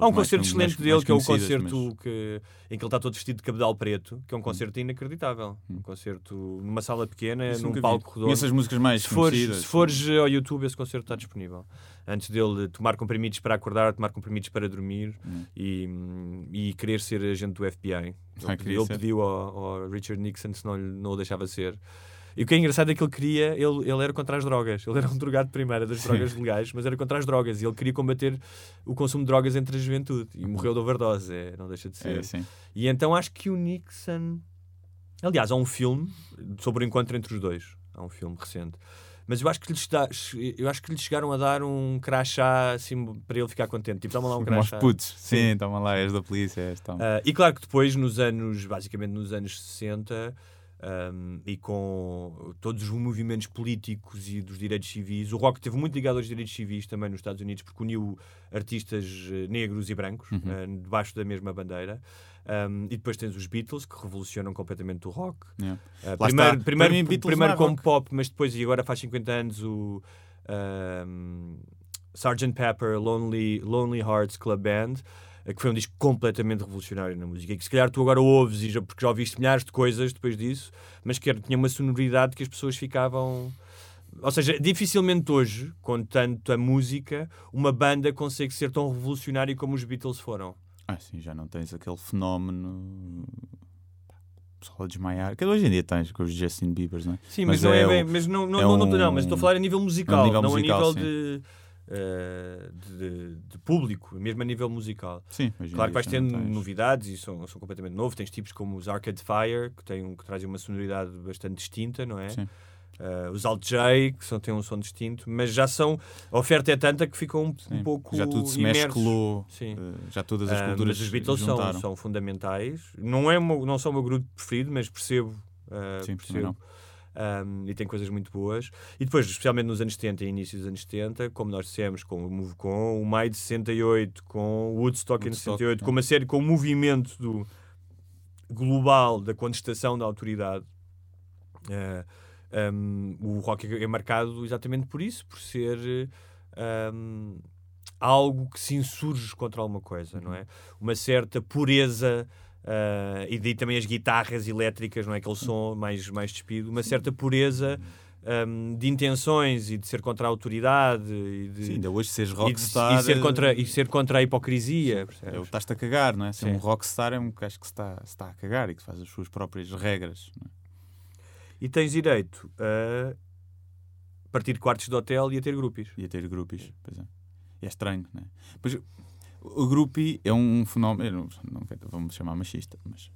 Há um concerto excelente dele, que é o concerto mas- que, em que ele está todo vestido de cabedal preto, que é um concerto inacreditável. Um concerto numa sala pequena, Hum. Isso num nunca vi. palco redondo. Conheço as músicas mais se fores, conhecidas. se fores ao YouTube, esse concerto está disponível. Antes dele tomar comprimidos para acordar, tomar comprimidos para dormir e, e querer ser agente do FBI. Ele, Ah, pediu, ele pediu ao, ao Richard Nixon se não, não o deixava ser. E o que é engraçado é que ele queria, ele, ele era contra as drogas. Ele era um drogado primeiro das drogas legais, mas era contra as drogas. E ele queria combater o consumo de drogas entre a juventude. E morreu de overdose, é, não deixa de ser. É, sim. E então acho que o Nixon. Aliás, há um filme sobre o encontro entre os dois. Há um filme recente. Mas eu acho que lhe, eu acho que lhe chegaram a dar um crachá assim, para ele ficar contente. Tipo, toma lá um crachá. putos. Sim, toma lá, és da polícia, és. Ah, e claro que depois, nos anos, basicamente nos anos 60, um, e com todos os movimentos políticos e dos direitos civis, o rock esteve muito ligado aos direitos civis também nos Estados Unidos, porque uniu artistas eh, negros e brancos Uhum. eh, debaixo da mesma bandeira. Um, e depois tens os Beatles, que revolucionam completamente o rock. Yeah. Uh, primeiro primeiro, mim, primeiro é como rock. pop, mas depois, e agora faz 50 anos, o um, Sgt. Pepper Lonely, Lonely Hearts Club Band. eh, que foi um disco completamente revolucionário na música e que se calhar tu agora ouves e já, porque já ouviste milhares de coisas depois disso, mas que era- tinha uma sonoridade que as pessoas ficavam. Ou seja, dificilmente hoje, com tanto a música, uma banda consegue ser tão revolucionária como os Beatles foram. Ah, sim, já não tens aquele fenómeno. Pessoal a desmaiar. Que hoje em dia tens com os Justin Biebers, não é? Sim, mas, não é é, bem. Mas não, não, é não, não, um- não, mas estou a falar a nível musical, nível não musical, a nível de, eh, de, de público, mesmo a nível musical. Sim, Claro que vais tendo tens. novidades e são, são completamente novos. Tens tipos como os Arcade Fire, que, têm um, que trazem uma sonoridade bastante distinta, não é? Sim. Eh, os Alt J, que são, têm um som distinto, mas já são. A oferta é tanta que ficam um, Sim, pouco. Já tudo se mesclou. Eh, já todas as Ah, culturas mas os Beatles são, juntaram. são fundamentais. Não, é meu- não são o meu grupo preferido, mas percebo. ah, Sim, percebo. Um, e tem coisas muito boas. E depois, especialmente nos anos 70 e início dos anos 70, como nós dissemos, com o Move Com, o Mai de 68, com o Woodstock, em Woodstock, 68, é. com uma série, com o movimento do, global da contestação da autoridade. eh, um, o rock é marcado exatamente por isso, por ser um, algo que se insurge contra alguma coisa, não é? Uma certa pureza. Uh, e daí também as guitarras elétricas, não é? Aquele som mais, mais despido, uma certa pureza um, de intenções e de ser contra a autoridade e de, Sim, ainda hoje seres e de- rockstar. e, ser contra, e ser contra a hipocrisia. É estás-te a cagar, não é? Ser Sim. um rockstar é um gajo que se está, se está a cagar e que faz as suas próprias regras. não é? E tens direito a partir quartos de hotel e a ter grupos. E a ter grupos, pois é. E é estranho, não é? Pois, o groupie é um fenómeno, não, não quero- vamos chamar machista, mas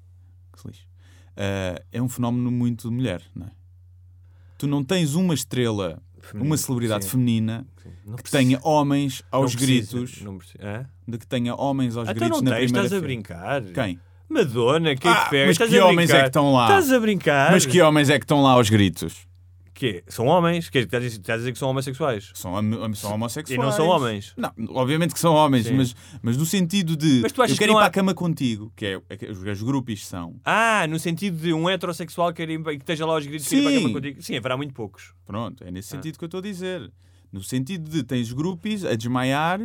que se lixe. Ah, é um fenómeno muito de mulher, não é? Tu não tens uma estrela, uma celebridade Sim, feminina que precisa- tenha homens aos não precisa, gritos, Não precisa. Hã? de que tenha homens aos então gritos não na tens, primeira estás a brincar. Quem? Madonna, quem Ah, te pega? mas Estás que a homens é brincar. que estão lá? Estás a brincar. Mas que homens é que estão lá aos gritos? Quê? São homens? Quer dizer, Estás a dizer- estás a dizer que são homossexuais? São, hom- são homossexuais. E não são homens? Não, obviamente que são homens, Sim. mas, mas no sentido de Mas tu achas eu quero que ir não para há- a cama contigo, que é, é que os, os grupos são. Ah, no sentido de um heterossexual que, que esteja lá aos gritos e querer ir para a Sim. cama contigo. Sim, haverá muito poucos. Pronto, é nesse Ah. sentido que eu estou a dizer. No sentido de tens grupos a desmaiar,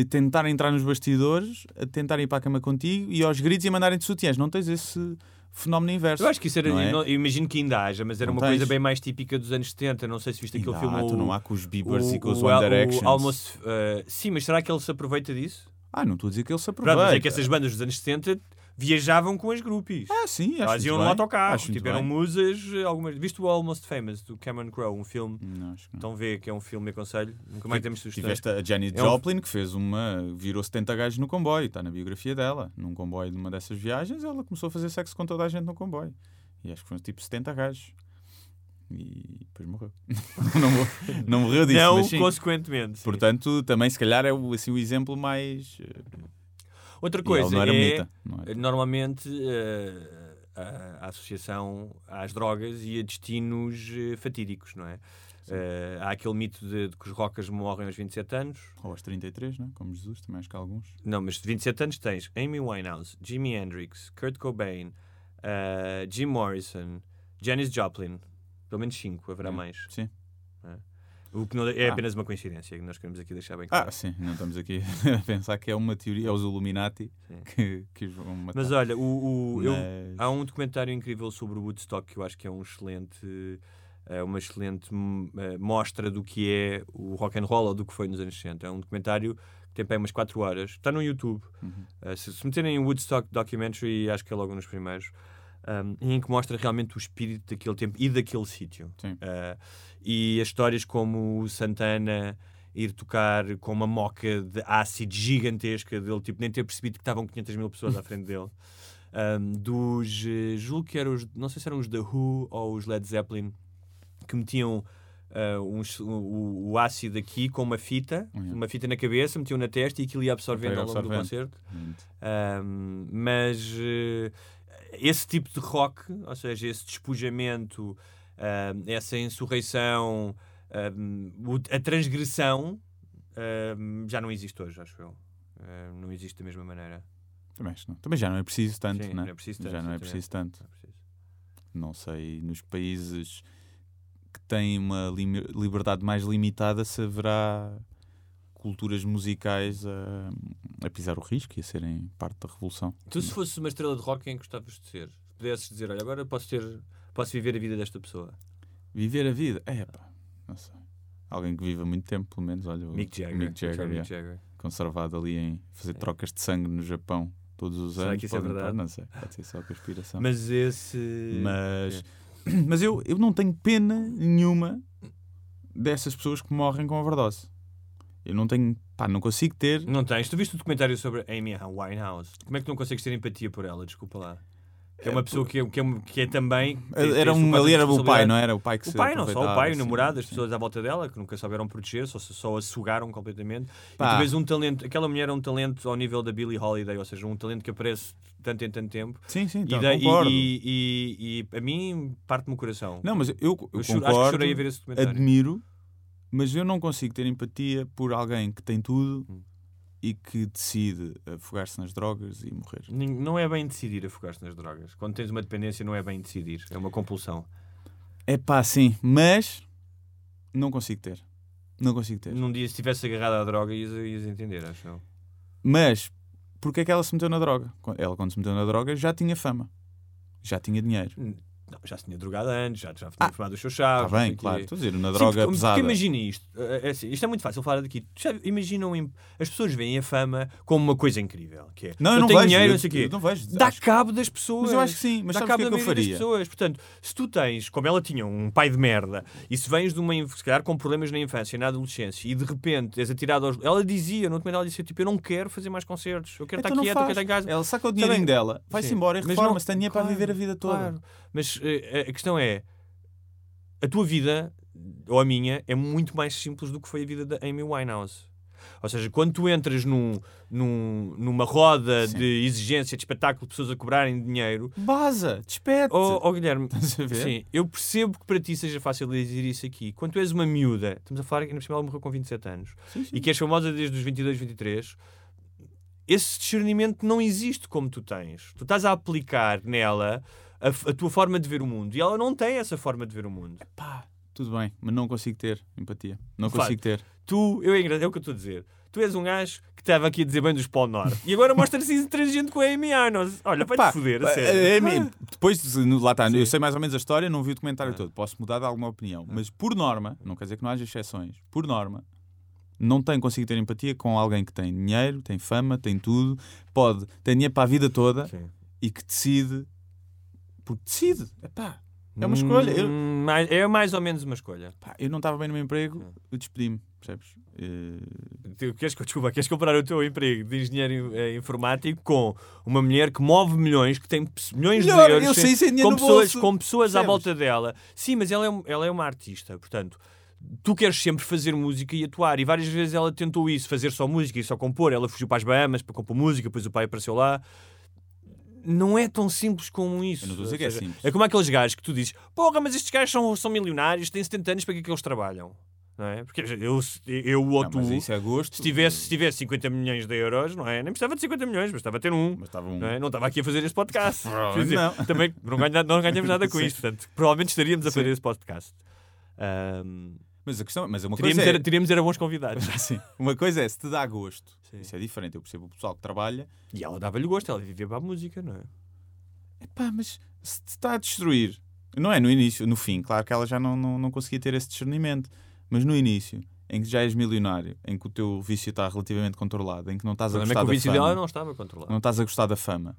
a tentar entrar nos bastidores, a tentar ir para a cama contigo e aos gritos e mandarem-te sutiãs. Não tens esse fenómeno inverso. Eu acho que isso era. Não é? não- imagino que ainda haja, mas era Não uma coisa tens. bem mais típica dos anos 70. Não sei se viste aquele filme. tu não há com os Biebers o- e com os One o Directions. Almost, uh, sim, mas será que ele se aproveita disso? Ah, não estou a dizer que ele se Pronto, aproveita. mas é que essas bandas dos anos 70 viajavam com as groupies. Ah, sim, acho Elas iam no autocarro, Acho tipo, eram bem. musas. Algumas... Viste o Almost Famous do Cameron Crowe, um filme. Não, acho que. Então vê que é um filme, aconselho. Nunca mais temos sugestões. Tiveste a Janis É um- Joplin que fez uma. virou 70 gajos no comboio, está na biografia dela. Num comboio de uma dessas viagens, ela começou a fazer sexo com toda a gente no comboio. E acho que foram tipo 70 gajos. E depois morreu. não, morreu não morreu disso, Não, mas sim. consequentemente. sim. Portanto, também se calhar é assim, o exemplo mais. Outra coisa é. é? Normalmente eh, a, a associação às drogas e a destinos eh, fatídicos, não é? Eh, há aquele mito de, de que os rockers morrem aos 27 anos. Ou aos 33, não é? como Jesus, também acho que há alguns. Não, mas de 27 anos tens Amy Winehouse, Jimi Hendrix, Kurt Cobain, Jim Morrison, Janis Joplin. Pelo menos 5, haverá É, mais. Sim. O que não- é Ah. apenas uma coincidência, que nós queremos aqui deixar bem Ah, claro. sim, não estamos aqui a pensar que é uma teoria, é os Illuminati Sim. que, que os vão matar. Mas olha, o, o- eu- Mas- há um documentário incrível sobre o Woodstock que eu acho que é um excelente, é uma excelente hum, eh, mostra do que é o rock and roll ou do que foi nos anos 60. É um documentário que tem aí umas 4 horas. Está no YouTube. Uhum. Eh, se, se meterem o Woodstock Documentary, acho que é logo nos primeiros. Um, em que mostra realmente o espírito daquele tempo e daquele sítio. Uh, e as histórias como o Santana ir tocar com uma moca de ácido gigantesca dele, tipo, nem ter percebido que estavam 500 mil pessoas à frente dele. Um, dos, eh, julgo que eram os, não sei se eram os The Who ou os Led Zeppelin, que metiam uh, uns- o, o- ácido aqui com uma fita, Yeah. uma fita na cabeça, metiam na testa e aquilo ia absorvendo ao longo do concerto. Um, mas eh, esse tipo de rock, ou seja, esse despojamento, um, essa insurreição, o- a transgressão, um, já não existe hoje, acho eu. Não existe da mesma maneira. Também, não. Também já não é preciso tanto, Sim, né? não é preciso tanto, já não é preciso tanto. Não é preciso. Não sei, nos países que têm uma liberdade mais limitada, se haverá culturas musicais a, a pisar o risco e a serem parte da revolução. Tu, se fosses uma estrela de rock, quem gostavas de ser? Se pudesses dizer, olha, agora posso ter, posso viver a vida desta pessoa. Viver a vida, é pá, não sei. Alguém que viva muito tempo, pelo menos, olha, o Mick Jagger. Mick Jagger, Mick. Jagger. conservado ali em fazer trocas de sangue no Japão todos os Será anos. que isso é verdade? não sei, pode ser só conspiração. Mas esse. Mas, mas eu, eu não tenho pena nenhuma dessas pessoas que morrem com overdose. Eu não tenho, pá, não consigo ter. Não tens. Tu viste o documentário sobre a Amy Winehouse? Como é que tu não consegues ter empatia por ela? Desculpa lá. Que é uma pessoa que é, que é, que é também. tem Era um, ali era o pai, não era? O pai que O pai, não só o pai, o sim, namorado, as pessoas à volta dela que nunca souberam proteger, só, só a sugaram completamente. E Pá. tu vês um talento, aquela mulher é um talento ao nível da Billie Holiday, ou seja, um talento que aparece tanto em tanto tempo. Sim, sim, E, então, daí- concordo. e, e- e a mim parte-me o coração. Não, mas eu, eu eu concordo, acho que chorei a ver esse documentário. admiro, mas eu não consigo ter empatia por alguém que tem tudo Hum. e que decide afogar-se nas drogas e morrer. Não é bem decidir afogar-se nas drogas. Quando tens uma dependência, não é bem decidir, é uma compulsão. É pá, sim, mas não consigo ter. Não consigo ter. Num dia, se estivesse agarrado à droga, ias, ias entender, acho eu. Mas porque é que ela se meteu na droga? Ela, quando se meteu na droga, já tinha fama, já tinha dinheiro. Não, já se tinha drogado antes, já, já tinha fumado os seus chaves. Está bem, claro. Estou a dizer, na Sim, droga porque, pesada. Porque imagina isto, é, é assim, isto é muito fácil falar daqui. Já imaginam, im- as pessoas veem a fama como uma coisa incrível, que é, Não, eu não tenho vejo, dinheiro, eu- não sei o quê. não vejo, Dá acho- cabo das pessoas. Mas eu acho que sim, mas Dá cabo que é da que eu maioria das faria? pessoas. Portanto, se tu tens, como ela tinha, um pai de merda, e se vens de uma, se calhar com problemas na infância, na adolescência, e de repente és atirado aos... Ela dizia, no documentário, ela disse, tipo, eu não quero fazer mais concertos, eu quero Então estar quieta, eu quero estar em casa. Ela saca o dinheirinho dela, vai-se embora e Mas reforma-se, não- tem dinheiro para viver a vida toda. Claro. Mas a questão é, a tua vida, ou a minha, é muito mais simples do que foi a vida da Amy Winehouse. Ou seja, quando tu entras num, num- numa roda Sim. de exigência, de espetáculo, de pessoas a cobrarem dinheiro, Baza, despete. Oh, oh, Guilherme, sim, eu percebo que para ti seja fácil dizer isso aqui. Quando tu és uma miúda, estamos a falar que ainda ela morreu com 27 anos, e que és famosa desde os 22, 23, esse discernimento não existe como tu tens. Tu estás a aplicar nela a, a tua forma de ver o mundo e ela não tem essa forma de ver o mundo. Pá, tudo bem, mas não consigo ter empatia. Não consigo ter. Tu, eu é, é o que eu estou a dizer. Tu és um gajo que estava aqui a dizer bem dos Polo Norte e agora mostra-se intransigente com a Amy Arnold. Olha, vai-te Pá, foder, a sério. Amy, depois, lá está, eu sei mais ou menos a história, não vi o documentário Ah. todo, posso mudar de alguma opinião, mas por norma, não quer dizer que não haja exceções, por norma, não tenho consigo ter empatia com alguém que tem dinheiro, tem fama, tem tudo, pode, tem dinheiro para a vida toda Sim. e que decide, porque decide, Epá, é uma escolha. Eu, Hum, mais- é mais ou menos uma escolha. pá, eu não estava bem no meu emprego, eu despedi-me, percebes? Tu queres, desculpa, queres comparar o teu emprego de engenheiro eh, informático com uma mulher que move milhões, que tem milhões Melhor, de euros eu sei, sem com, pessoas, com pessoas à Percebes? volta dela. Sim, mas ela é, ela é uma artista, portanto. Tu queres sempre fazer música e atuar, e várias vezes ela tentou isso, fazer só música e só compor. Ela fugiu para as Bahamas para compor música, depois o pai apareceu lá. Não é tão simples como isso. Eu não estou a dizer que é simples. É como aqueles gajos que tu dizes: Porra, mas estes gajos são, são milionários, têm 70 anos, para que é que eles trabalham? Não é? Porque eu, eu ou tu, é gosto. se tivesse, se tivesse 50 milhões de euros, não é? Nem precisava de 50 milhões, mas estava a ter um. Mas estava um. Não, é? não estava aqui a fazer este podcast. Dizer, não. Também não, ganha- não ganhamos nada com Sim. isto, portanto, provavelmente estaríamos a Sim. fazer esse podcast. Ahm, Mas a questão, mas uma teríamos, coisa é, era, teríamos era bons convidados. Uma coisa é se te dá gosto. Sim. Isso é diferente. Eu percebo o pessoal que trabalha. E ela dava-lhe gosto, ela vivia para a música, não é? Epá, mas se te está a destruir, não é no início, no fim, claro que ela já não, não, não conseguia ter esse discernimento, mas no início, em que já és milionário, em que o teu vício está relativamente controlado, em que não estás a problema é gostar que o da vício fama, dela não estava controlado. não estás a gostar da fama,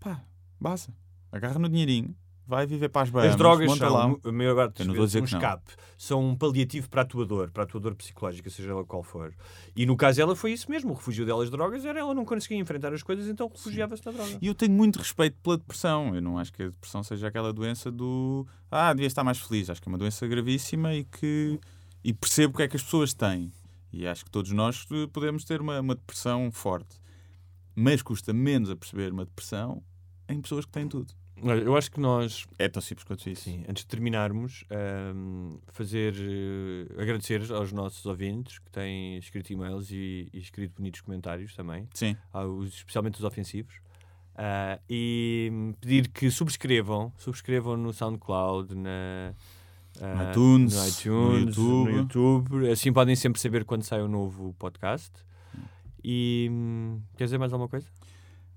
pá, basta. Agarra no dinheirinho, vai viver para as Bahamas, As drogas são, lá. a maior parte um escape. São um paliativo para a tua dor, para a tua dor psicológica, seja ela qual for. E no caso dela foi isso mesmo. O refúgio dela das drogas era ela não conseguia enfrentar as coisas, então refugiava-se na droga. E eu tenho muito respeito pela depressão. Eu não acho que a depressão seja aquela doença do ah, devia estar mais feliz. Acho que é uma doença gravíssima e que e percebo o que é que as pessoas têm. E acho que todos nós eh, podemos ter uma, uma depressão forte. Mas custa menos a perceber uma depressão em pessoas que têm tudo. Eu acho que nós. É tão simples quanto isso. Sim, antes de terminarmos, um, fazer. Uh, agradecer aos nossos ouvintes que têm escrito e-mails e, e escrito bonitos comentários também. Sim. Aos, especialmente os ofensivos. Uh, e hum, pedir que subscrevam. Subscrevam no SoundCloud, na. Uh, iTunes, no iTunes, no YouTube. no YouTube. Assim podem sempre saber quando sai um novo podcast. E. Hum, Quer dizer mais alguma coisa?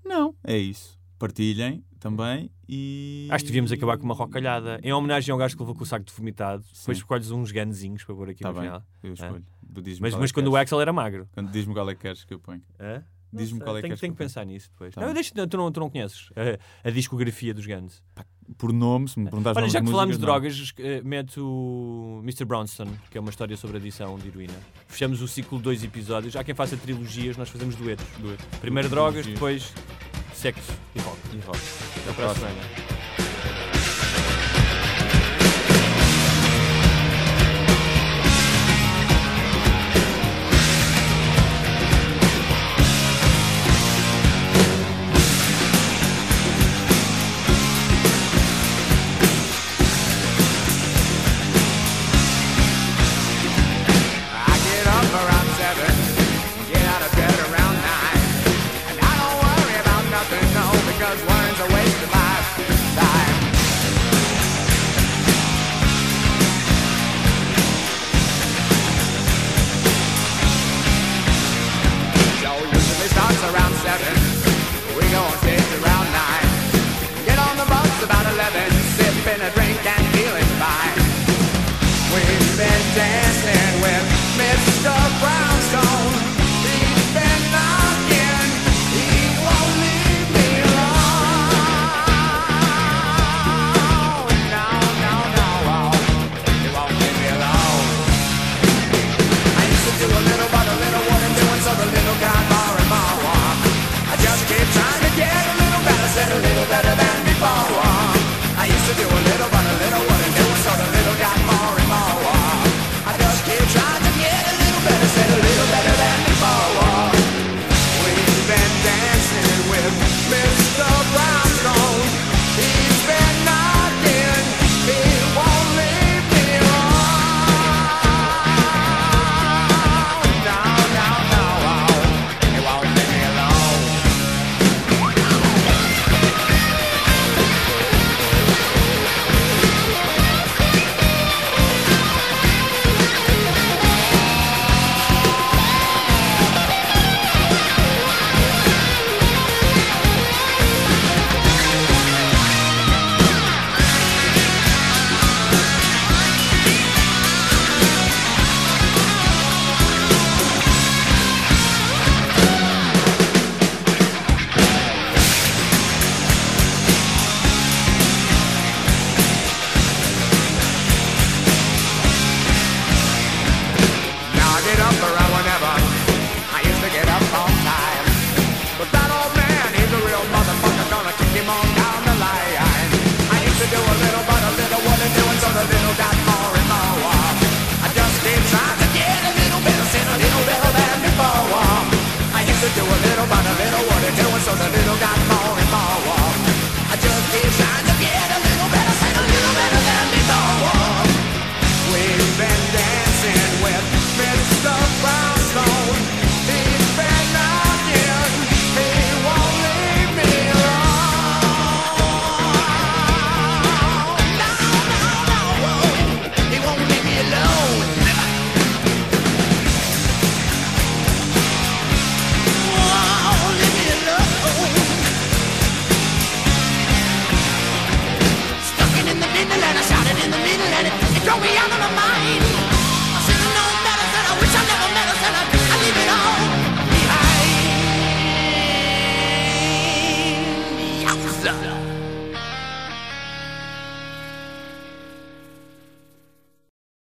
Não, é isso. Partilhem também e. Acho que devíamos acabar com uma rocalhada. Em homenagem ao gajo que levou com o saco de vomitado, Sim. depois escolhes uns ganzinhos para pôr aqui tá no bem, final. Eu é. escolho. É. Mas, mas quando o Axel era magro. Quando diz-me qual é que queres que eu ponho. É? Diz-me qual é que tenho, tenho que pensar nisso depois. Tá. Não, deixo, tu, não, tu não conheces a, a discografia dos Guns. Por nome, se me perguntares Olha, já que falámos de drogas, não. Eh, meto Mr. Bronson, que é uma história sobre adição de heroína. Fechamos o ciclo de dois episódios. Há quem faça trilogias, nós fazemos duetos. duetos. Primeiro duetos. drogas, depois sexo e rock. E rock. Até, Até para a próxima